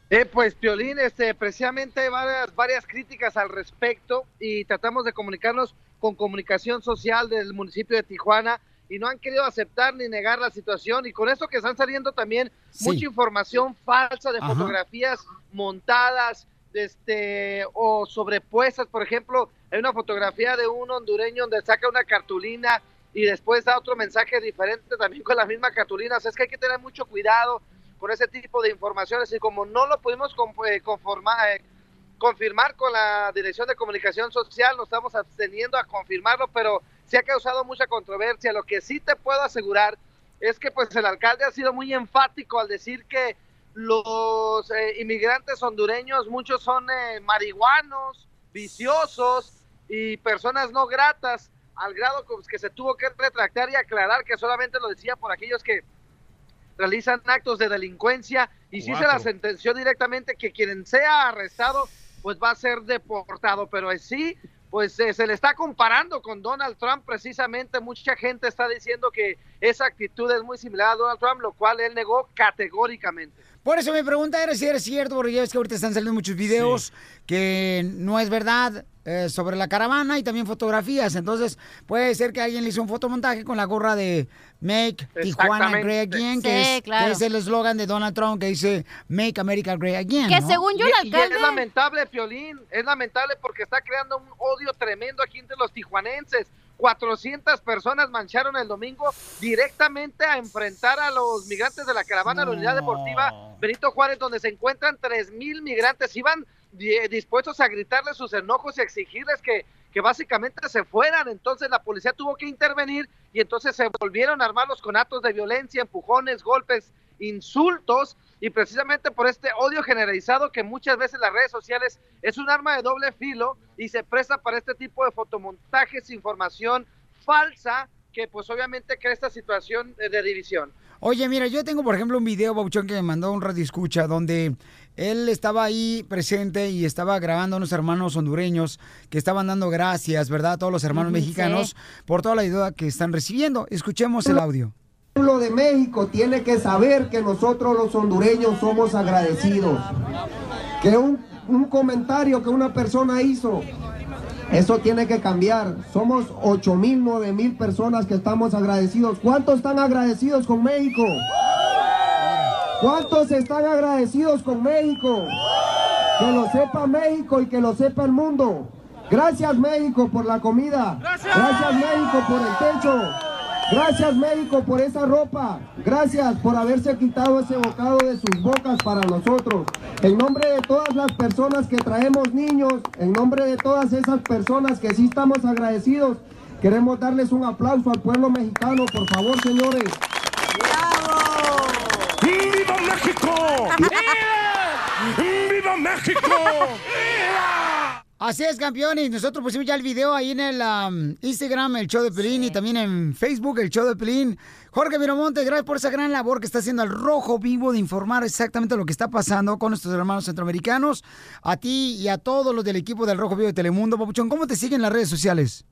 Eh, pues Piolín, este, precisamente hay varias, varias críticas al respecto y tratamos de comunicarnos con comunicación social del municipio de Tijuana y no han querido aceptar ni negar la situación y con esto que están saliendo también Sí. mucha información falsa de Ajá. fotografías montadas este o sobrepuestas, por ejemplo, hay una fotografía de un hondureño donde saca una cartulina y después da otro mensaje diferente también con la misma cartulina, es que hay que tener mucho cuidado con ese tipo de informaciones y como no lo pudimos eh, conformar, eh, confirmar con la Dirección de Comunicación Social, nos estamos absteniendo a confirmarlo, pero sí ha causado mucha controversia. Lo que sí te puedo asegurar es que pues el alcalde ha sido muy enfático al decir que los eh, inmigrantes hondureños, muchos son eh, marihuanos, viciosos y personas no gratas, al grado que se tuvo que retractar y aclarar que solamente lo decía por aquellos que realizan actos de delincuencia y sí se la Cuatro. sentenció directamente que quien sea arrestado pues va a ser deportado, pero sí pues eh, se le está comparando con Donald Trump precisamente, mucha gente está diciendo que esa actitud es muy similar a Donald Trump, lo cual él negó categóricamente. Por eso mi pregunta era si era cierto, porque ya ves que ahorita están saliendo muchos videos que no es verdad. eh, sobre la caravana y también fotografías. Entonces, puede ser que alguien le hizo un fotomontaje con la gorra de Make Tijuana. Great Again, que, Sí, es, claro. que es el eslogan de Donald Trump que dice Make America Great Again. Que ¿no? según yo, el y es alcalde... lamentable, Piolín, es lamentable porque está creando un odio tremendo aquí entre los tijuanenses. 400 personas mancharon el domingo directamente a enfrentar a los migrantes de la caravana a la unidad deportiva Benito Juárez, donde se encuentran 3.000 migrantes. Iban di- dispuestos a gritarles sus enojos y exigirles que, que básicamente se fueran. Entonces la policía tuvo que intervenir y entonces se volvieron a armarlos con actos de violencia, empujones, golpes, insultos y precisamente por este odio generalizado que muchas veces las redes sociales es un arma de doble filo y se presta para este tipo de fotomontajes, información falsa que pues obviamente crea esta situación de, de división. Oye, mira, yo tengo, por ejemplo, un video, Bauchón, que me mandó un radio escucha, donde él estaba ahí presente y estaba grabando a unos hermanos hondureños que estaban dando gracias, ¿verdad? A todos los hermanos mexicanos sí. por toda la ayuda que están recibiendo. Escuchemos el audio. Pueblo de México tiene que saber que nosotros los hondureños somos agradecidos. Que un, un comentario que una persona hizo, eso tiene que cambiar. Somos 8 mil, 9 mil personas que estamos agradecidos. ¿Cuántos están agradecidos con México? ¿Cuántos están agradecidos con México? Que lo sepa México y que lo sepa el mundo. Gracias México por la comida. Gracias México por el techo. Gracias México por esa ropa. Gracias por haberse quitado ese bocado de sus bocas para nosotros. En nombre de todas las personas que traemos niños, en nombre de todas esas personas que sí estamos agradecidos, queremos darles un aplauso al pueblo mexicano, por favor, señores. <laughs> ¡Viva México! ¡Viva México! Así es, campeones. Nosotros pusimos ya el video ahí en el um, Instagram, el show de Pelín, y también en Facebook, el show de Pelín. Jorge Miramonte, gracias por esa gran labor que está haciendo el Rojo Vivo de informar exactamente lo que está pasando con nuestros hermanos centroamericanos. A ti y a todos los del equipo del Rojo Vivo de Telemundo. Papuchón, ¿cómo te siguen en las redes sociales?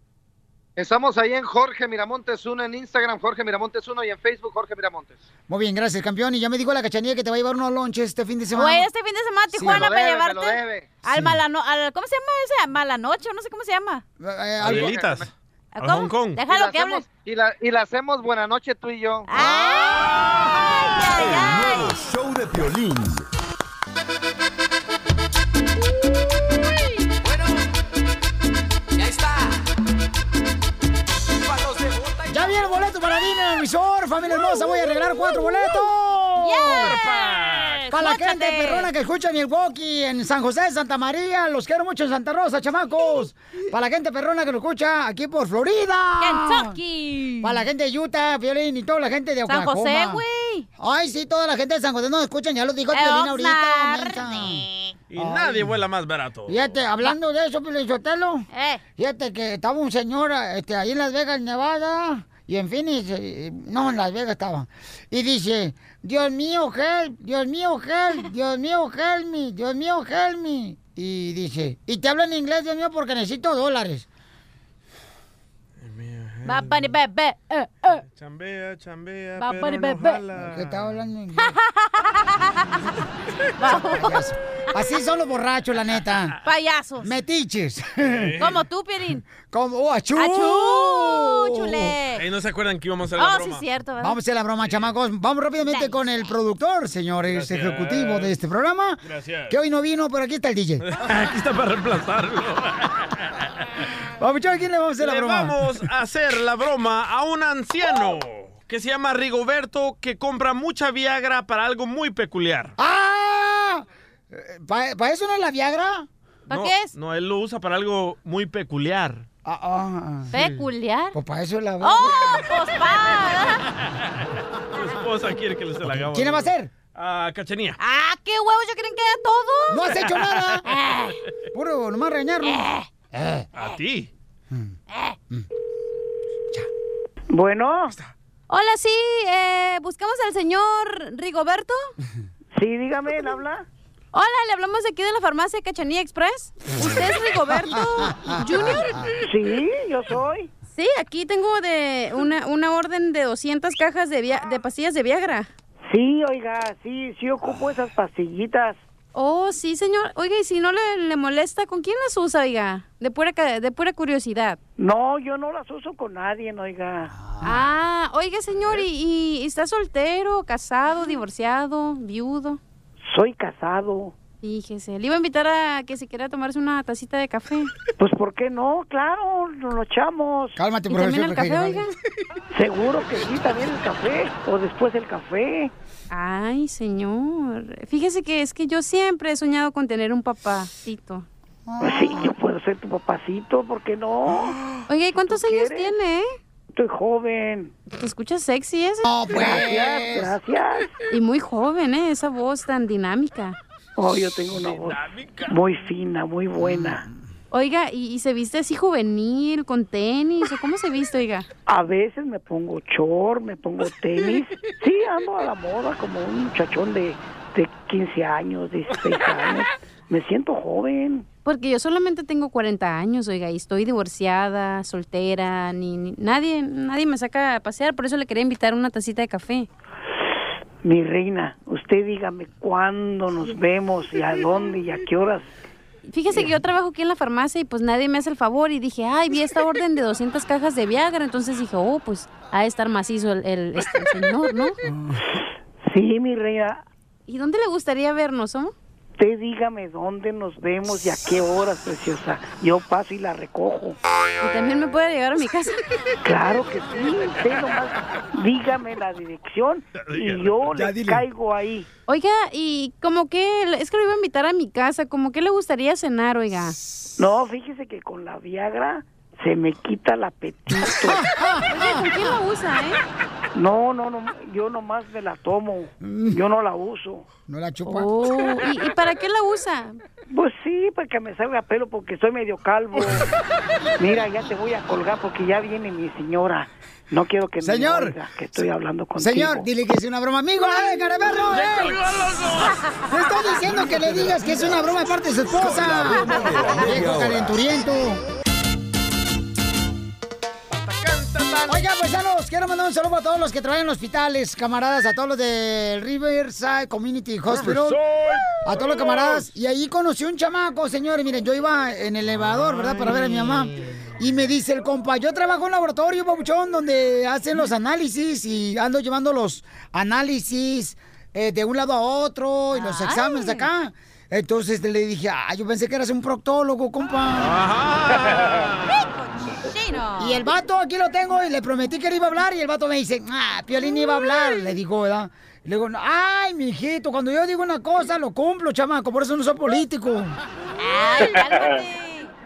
Estamos ahí en Jorge Miramontes 1 en Instagram, Jorge Miramontes 1 y en Facebook Jorge Miramontes. Muy bien, gracias, campeón. Y ya me dijo la cachanilla que te va a llevar unos lonches este fin de semana. Güey, este fin de semana Sí. Tijuana Me lo para debe, me llevarte lo debe. al Sí. malano, al, ¿cómo se llama ese? Malanoche, no sé cómo se llama. Eh, Adelitas. ¿A cómo? Hong Kong. Déjalo Y la que hable. Y la, y la hacemos buena noche tú y yo. El nuevo show de Piolín. Emisor, familia hermosa. Voy a regalar cuatro boletos. Para la gente perrona que escucha Milwaukee, en San José de Santa María. Los quiero mucho en Santa Rosa, chamacos. Para la gente perrona que lo escucha aquí por Florida. Kentucky. Para la gente de Utah, Violín y toda la gente de San Oklahoma. José, güey. Ay, sí, toda la gente de San José nos escuchan. Ya lo dijo Violín ahorita. Y nadie vuela más barato. Fíjate, hablando de eso, Piolín Sotelo, Eh. fíjate que estaba un señor este, ahí en Las Vegas, Nevada, y en Phoenix, no, en Las Vegas estaba, y dice, Dios mío, help, Dios mío, help, Dios mío, help me, Dios mío, help me. Y dice, y te hablo en inglés, Dios mío, porque necesito dólares. Be, be, eh, eh. Chambea, chambea, Va, pero pani, no be, be. jala. Que estaba hablando en <laughs> inglés. Payaso. Así son los borrachos, la neta. Payasos. Metiches. Como tú, Pierín. Como, oh, achú. ¡Achú! ¡Chule! Ey, no se acuerdan que íbamos a hacer la Oh, sí, broma. es cierto, ¿verdad? Vamos a hacer la broma, chamacos. Vamos rápidamente con el productor, señores Gracias. ejecutivo de este programa. Gracias. Que hoy no vino, pero aquí está el DJ. <laughs> Aquí está para reemplazarlo. Vamos, ¿a quién le vamos a hacer la Le broma? vamos a hacer la broma a un anciano que se llama Rigoberto que compra mucha Viagra para algo muy peculiar. ¡Ah! ¿Para eso no es la Viagra? ¿Para no, qué es? No, él lo usa para algo muy peculiar. Ah, ah. ¿Peculiar? Pues para eso es la ¡Oh, pues para! Su esposa quiere que se la hagamos. ¿Quién le va a hacer? A Cachanía. ¡Ah, qué huevos! ¿Ya quieren que haga todo? No has hecho nada. <laughs> Puro, nomás reñarlo. Eh. A ti. Bueno. Hola, sí, eh, buscamos al señor Rigoberto. Sí, dígame, ¿él habla? Hola, le hablamos de aquí de la farmacia Cachanía Express. ¿Usted es Rigoberto Junior? Sí, yo soy. Sí, aquí tengo de una, una orden de 200 cajas de, via- de pastillas de Viagra. Sí, oiga, sí, sí ocupo esas pastillitas. Oh, sí, señor. Oiga, y si no le, le molesta, ¿con quién las usa, oiga? De pura, ca- de pura curiosidad. No, yo no las uso con nadie, oiga. Ah, oiga, señor, ¿y, y está soltero, casado, divorciado, viudo? Soy casado. Fíjese, le iba a invitar a que se quiera tomarse una tacita de café. Pues, ¿por qué no? Claro, nos lo echamos. Cálmate, ¿Y también el café, oiga? Seguro que sí, también el café. O después el café. Ay, señor. Fíjese que es que yo siempre he soñado con tener un papacito. Pues sí, yo puedo ser tu papacito, ¿por qué no? <gasps> Oiga, ¿y cuántos ¿Tú años quieres? tiene? Estoy joven. ¿Te escuchas sexy ese? Gracias, gracias. Y muy joven, ¿eh? Esa voz tan dinámica. Oh, yo tengo una voz muy fina, muy buena. Oiga, ¿y, y se viste así juvenil, con tenis? ¿O cómo se viste, oiga? A veces me pongo short, me pongo tenis. <laughs> Sí, ando a la moda como un muchachón de, de 15 años, 16 años. Me siento joven. Porque yo solamente tengo 40 años, oiga, y estoy divorciada, soltera, ni, ni- nadie, nadie me saca a pasear, por eso le quería invitar una tacita de café. Mi reina, usted dígame cuándo nos vemos y a dónde y a qué horas. Fíjese que yo trabajo aquí en la farmacia y pues nadie me hace el favor y dije, ay, vi esta orden de 200 cajas de Viagra, entonces dije, oh, pues ha de estar macizo el, el- este, el señor, ¿no? Sí, mi reina, ¿Y dónde le gustaría vernos, oh? Usted dígame dónde nos vemos y a qué horas, preciosa. Yo paso y la recojo. Y también me puede llegar a mi casa. <laughs> Claro que sí, usted nomás dígame la dirección y yo le caigo ahí. Oiga, y como que, es que lo iba a invitar a mi casa, como que le gustaría cenar, oiga. No, fíjese que con la Viagra se me quita el apetito. Oiga, ¿con quién la usa, eh? No, no, no, yo nomás me la tomo. Yo no la uso. ¿No la chupa? Oh, ¿y, y para qué la usa? Pues sí, para que me salga pelo porque soy medio calvo. Mira, ya te voy a colgar porque ya viene mi señora. No quiero que Señor. me oiga que estoy hablando contigo. Señor, dile que es una broma. Amigo, ¡ay, caraperro! ¡Le ¡eh! colgó, loco! Te estoy diciendo que le digas que es una broma de parte de su esposa. Viejo calenturiento. Oiga, paisanos, quiero mandar un saludo a todos los que trabajan en hospitales, camaradas, a todos los del Riverside Community Hospital. A todos los camaradas. Y ahí conocí un chamaco, señores. Miren, yo iba en el elevador, ¿verdad? Para ver a mi mamá. Y me dice el compa, yo trabajo en un laboratorio, papuchón, donde hacen los análisis y ando llevando los análisis eh, de un lado a otro y los exámenes acá. Entonces le dije, ah, yo pensé que eras un proctólogo, compa. Y el vato aquí lo tengo y le prometí que le iba a hablar y el vato me dice, ah, Piolín iba a hablar, le digo, ¿verdad? Le digo, "No, ay, mijito, cuando yo digo una cosa lo cumplo, chamaco, por eso no soy político. Ay,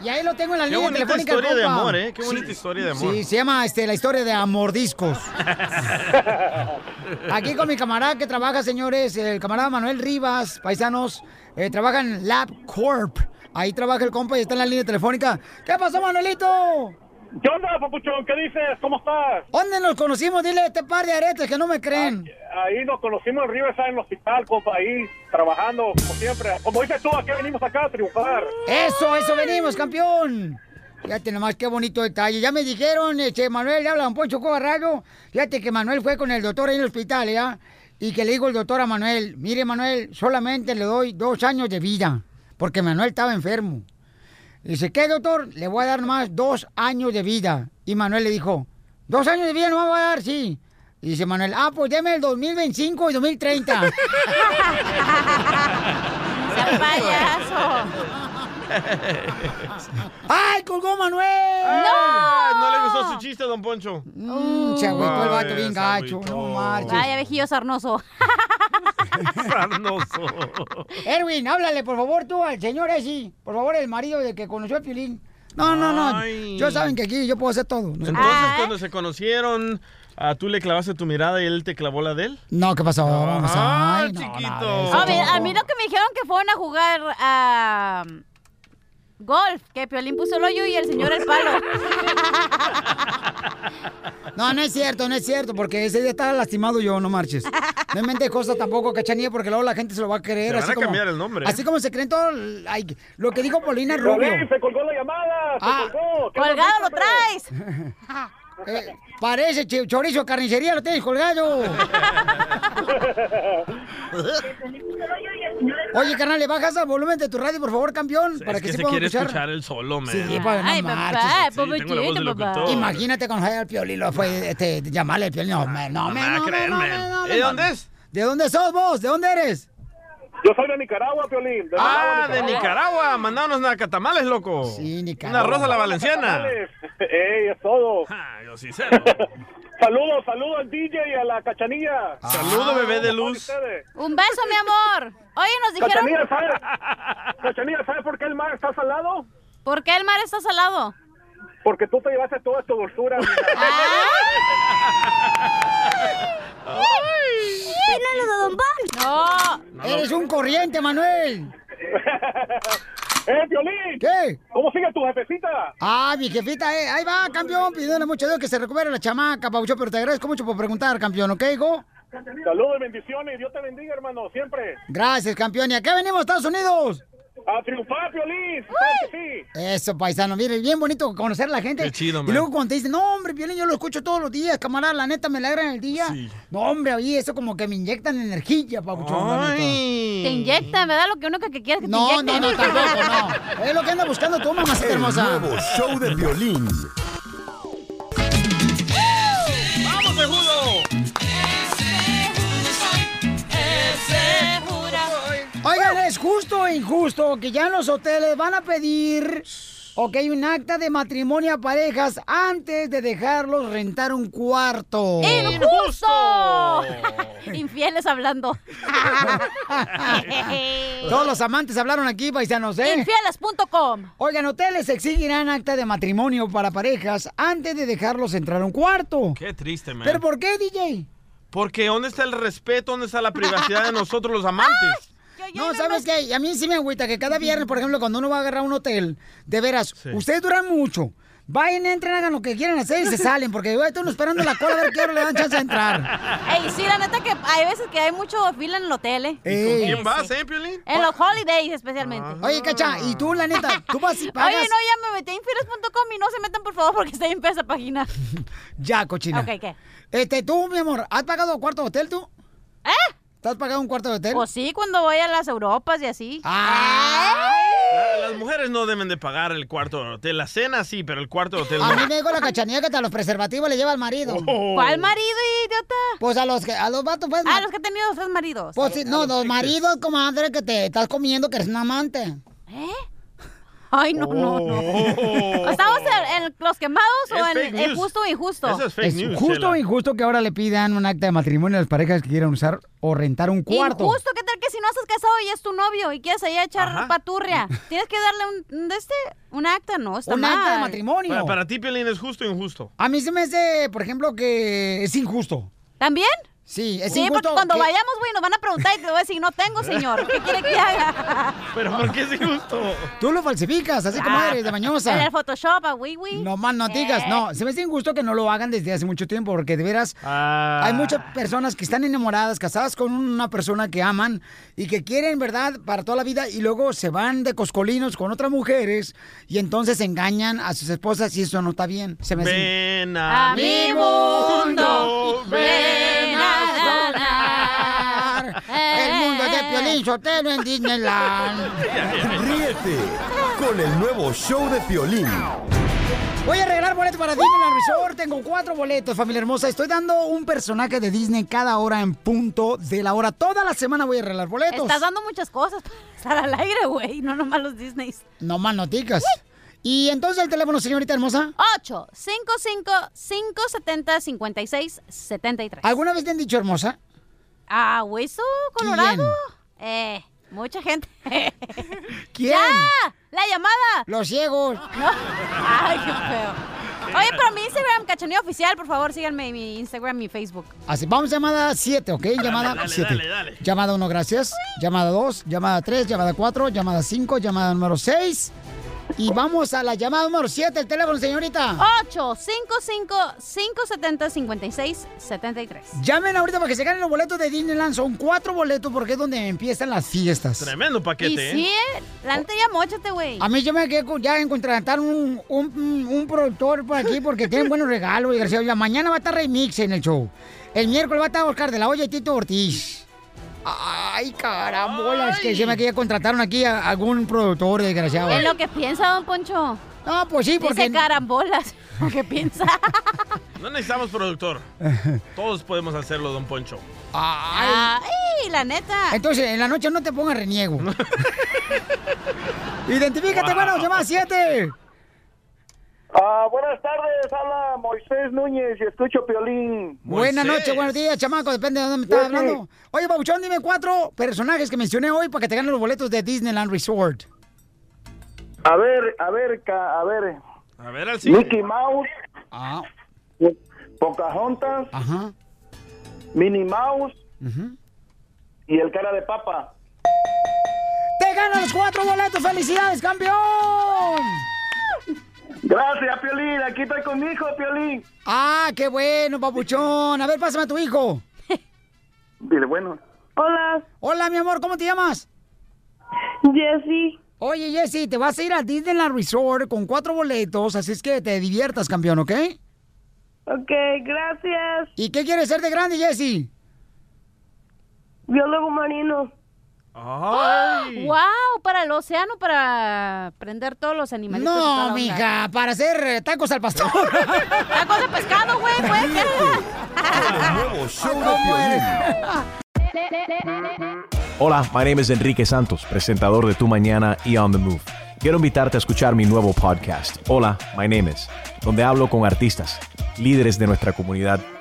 Y ahí lo tengo en la Qué línea bonita telefónica. el historia de amor, ¿eh? Qué bonita historia de amor. Sí, se llama este, la historia de Amordiscos. <laughs> Aquí con mi camarada que trabaja, señores, el camarada Manuel Rivas, paisanos, eh, trabaja en Lab Corp. Ahí trabaja el compa y está en la línea telefónica. ¿Qué pasó, Manuelito? ¿Qué onda, papuchón? ¿Qué dices? ¿Cómo estás? ¿Dónde nos conocimos? Dile a este par de aretes que no me creen. Ahí nos conocimos en Riverside, en el hospital, compa, ahí, trabajando, como siempre. Como dices tú, aquí venimos acá a triunfar. Eso, eso venimos, campeón. Fíjate nomás qué bonito detalle. Ya me dijeron, este, Manuel, le habla un Poncho Cobarrayo. Fíjate que Manuel fue con el doctor ahí en el hospital, ¿ya? Y que le dijo el doctor a Manuel, mire, Manuel, solamente le doy dos años de vida, porque Manuel estaba enfermo. Dice, ¿qué, doctor? Le voy a dar nomás dos años de vida. Y Manuel le dijo, ¿dos años de vida no me voy a dar? Sí. Y dice Manuel, ah, pues deme el 2025 y 2030. <laughs> ¡Sea payaso! <laughs> ¡Ay, colgó Manuel! ¡No! No le gustó su chiste, don Poncho. Mm, se agüitó el vato Ay, bien gacho. No marches. Vaya, viejillo sarnoso. Sarnoso. Erwin, háblale, por favor, tú al señor ese. Por favor, el marido de que conoció a Piolín. No, no, no. Ay. Yo saben que aquí yo puedo hacer todo. No, Entonces, cuando se conocieron, ah, tú le clavaste tu mirada y él te clavó la de él. No, ¿qué pasó? Vamos Ah, ay, no, chiquito. eso. A a mí lo que me dijeron que fueron a jugar a golf, que Piolín puso el hoyo y el señor el palo. No, no es cierto, no es cierto, porque ese día estaba lastimado yo, no marches. No inventes cosas tampoco, cachanilla, porque luego la gente se lo va a creer. Se van así a como, cambiar el nombre. Así como se creen todo. ay, lo que dijo Paulina Rubio. Piolín, se colgó la llamada, se Ah. colgó. ¿Qué ¡Colgado lo traes! <laughs> Eh, parece chorizo de carnicería, lo tienes colgado. <laughs> Oye, carnal, ¿le bajas al volumen de tu radio, por favor, campeón? para es que, que se se quiere escuchar. escuchar el solo, man. Sí, pues, no Ay, papá, marches. Sí, tengo la voz de pobrecito, papá. locutor. Imagínate cuando vaya al piolín, lo fue, este, llamarle al piolín. No, me, no, No me, no, no, no, man. no, no, ¿Eh, no. dónde es? ¿De dónde sos vos? ¿De dónde eres? Yo soy de Nicaragua, Piolín. De Ah, de Nicaragua. Mandanos nacatamales, loco. Sí, Una rosa a la valenciana. <laughs> Ey, es todo. Ah, yo sí sé. <laughs> Saludos, saludos al DJ y a la cachanilla. Saludo, bebé de luz. Un beso, mi amor. Oye, nos dijeron... Cachanilla, ¿sabes? Cachanilla, ¿sabes por qué el mar está salado? ¿Por qué el mar está salado? Porque tú te llevaste toda tu dulzura. <laughs> ¡Pínalo de Don Pan! No. Eres un corriente, Manuel. <laughs> ¡Eh, Piolín! ¿Qué? ¿Cómo sigue tu jefecita? Ah, mi jefita, eh. ahí va, campeón, pidiéndole mucho a Dios que se recupere la chamaca, Paucho, pero te agradezco mucho por preguntar, campeón, ¿ok, hijo? Saludos y bendiciones. Dios te bendiga, hermano, siempre. Gracias, campeón. ¿Y a qué venimos, Estados Unidos? A triunfar, Piolín. ¿Sabes que sí? Eso, paisano, mire, bien bonito conocer a la gente. Qué chido, Y man. luego cuando te dicen, no, hombre, Piolín, yo lo escucho todos los días, camarada, la neta, me alegra en el día. No, hombre, oye, eso como que me inyectan energía, papuchón. neta. Te inyectan, ¿verdad? Lo que uno que que quiere que te No, inyecten. no, no, tampoco, no. Es lo que anda buscando tú, mamacita El hermosa. nuevo show de violín. Oigan, es justo o injusto que ya en los hoteles van a pedir, ok, un acta de matrimonio a parejas antes de dejarlos rentar un cuarto. ¡Injusto! <laughs> Infieles hablando. <laughs> Todos los amantes hablaron aquí, paisanos, ¿eh? Infieles.com. Oigan, hoteles exigirán acta de matrimonio para parejas antes de dejarlos entrar a un cuarto. Qué triste, man. ¿Pero por qué, DJ? Porque ¿dónde está el respeto? ¿Dónde está la privacidad de nosotros los amantes? <laughs> No, ¿sabes qué? A mí sí me agüita que cada viernes, por ejemplo, cuando uno va a agarrar un hotel, de veras, ustedes duran mucho. Vayan, entren, hagan lo que quieran hacer y se <laughs> salen, porque güey, están esperando la cola a ver qué hora le dan chance de entrar. Ey, sí, la neta que hay veces que hay mucho fila en el hotel, ¿eh? ¿Y con quién Sí, vas, eh, Piolín? En los holidays, especialmente. Oye, Cacha, y tú, la neta, tú vas y Oye, no, pagas. ya me metí a infieles.com y no se metan, por favor, porque está bien pesa esa página. <laughs> Ya, cochina. Ok, ¿qué? Este, tú, mi amor, ¿has pagado cuarto de hotel tú? ¿Eh? ¿Te has pagado un cuarto de hotel? Pues sí, cuando voy a las Europas y así. Ah. La- Las mujeres no deben de pagar el cuarto de hotel. La cena sí, pero el cuarto de hotel A mí no. me dijo la cachanilla que hasta los preservativos le lleva al marido. Oh. ¿Cuál marido, idiota? Pues a los que, a los vatos, pues. Ah, los que han tenido tres maridos. Pues sí, no, los maridos, comadre, que te estás comiendo, que eres un amante. ¿Eh? Ay, no, no, no. Oh. ¿Estamos en, en los quemados o Es en, fake news. justo o injusto? Es justo o injusto que ahora le pidan un acta de matrimonio a las parejas que quieran usar o rentar un cuarto. Injusto, ¿qué tal que si no estás casado y es tu novio y quieres ahí echar Ajá. paturria? <laughs> Tienes que darle un, un de este, un acta, ¿no? Está Un acta de matrimonio. Para, para ti, Piolín, ¿es justo o injusto? A mí se me hace, por ejemplo, que es injusto. ¿También? Sí, es sí, injusto. porque cuando que- vayamos, güey, nos van a preguntar y te voy a decir, no tengo, <laughs> señor. ¿Qué quiere que haga? <laughs> ¿Pero por qué es injusto? Tú lo falsificas, así como Ah, eres, de mañosa. En el Photoshop, a güey, güey. No más no digas, no, se me hace injusto que no lo hagan desde hace mucho tiempo, porque de veras Ah. hay muchas personas que están enamoradas, casadas con una persona que aman y que quieren, ¿verdad?, para toda la vida y luego se van de coscolinos con otras mujeres y entonces engañan a sus esposas y eso no está bien. Se me hace... Ven a, A mi mundo, ven Piolín Sotelo en Disneyland. Ríete con el nuevo show de Piolín. Voy a regalar boletos para Disneyland Resort. Tengo cuatro boletos, familia hermosa. Estoy dando un personaje de Disney cada hora en punto de la hora. Toda la semana voy a regalar boletos. Estás dando muchas cosas para estar al aire, güey. No nomás los Disneys. No más noticas. Y entonces el teléfono, señorita hermosa. 8 55 570 56 73. ¿Alguna vez te han dicho hermosa? Ah, hueso colorado. Eh, mucha gente. <laughs> ¿Quién? ¡Ya! ¡La llamada! Los ciegos. <laughs> No. Ay, qué feo. Oye, pero mi Instagram, cachanilla oficial, por favor, síganme en mi Instagram y Facebook. Así, vamos llamada 7, ¿ok? Llamada dale, 7. dale, dale. Llamada 1, gracias. Llamada 2, llamada 3, llamada 4, llamada 5, llamada número 6. Y vamos a la llamada número 7, el teléfono, señorita. 8 55 570 56 73. Llamen ahorita para que se ganen los boletos de Disneyland. Son cuatro boletos porque es donde empiezan las fiestas. Tremendo paquete, Y sí, ¿eh? eh, la neta ya mochate, güey. A mí yo me quedé ya en contratar un, un, un productor por aquí porque tienen buenos regalos, desgraciado. Ya mañana va a estar Remix en el show. El miércoles va a estar Oscar de la Hoya y Tito Ortiz. Ay, carambolas, que se me que ya contrataron aquí a algún productor desgraciado. Es lo que piensa, don Poncho. No, pues sí, porque... Dice carambolas. <laughs> ¿Qué piensa? No necesitamos productor. Todos podemos hacerlo, don Poncho. Ay. Ay, la neta. Entonces, en la noche no te pongas reniego. <laughs> Identifícate, bueno, llama siete. Ah, buenas tardes, habla Moisés Núñez y escucho Piolín. Buenas noches, buenos días, chamaco, depende de dónde me estás Sí, sí. hablando. Oye, Babuchón, dime cuatro personajes que mencioné hoy para que te ganen los boletos de Disneyland Resort. A ver, a ver, ca- a ver. A ver, al Mickey Mouse. Ah. Pocahontas. Ajá. Minnie Mouse. Y el cara de papa. ¡Te ganan los cuatro boletos! ¡Felicidades, campeón! Gracias, Piolín. Aquí estoy con mi hijo, Piolín. Ah, qué bueno, papuchón. A ver, pásame a tu hijo. <laughs> Dile, bueno. Hola. Hola, mi amor, ¿cómo te llamas? Jessy. Oye, Jessy, te vas a ir a Disneyland Resort con cuatro boletos, así es que te diviertas, campeón, ¿ok? Ok, gracias. ¿Y qué quieres ser de grande, Jessy? Biólogo marino. ¡Wow! Para el océano, para prender todos los animalitos. No, mija, para hacer eh, tacos al pastor. <laughs> Tacos de pescado, güey, güey. El <laughs> nuevo show de Piolín. Hola, my name is Enrique Santos, presentador de Tu Mañana y On the Move. Quiero invitarte a escuchar mi nuevo podcast, Hola, my name is, donde hablo con artistas, líderes de nuestra comunidad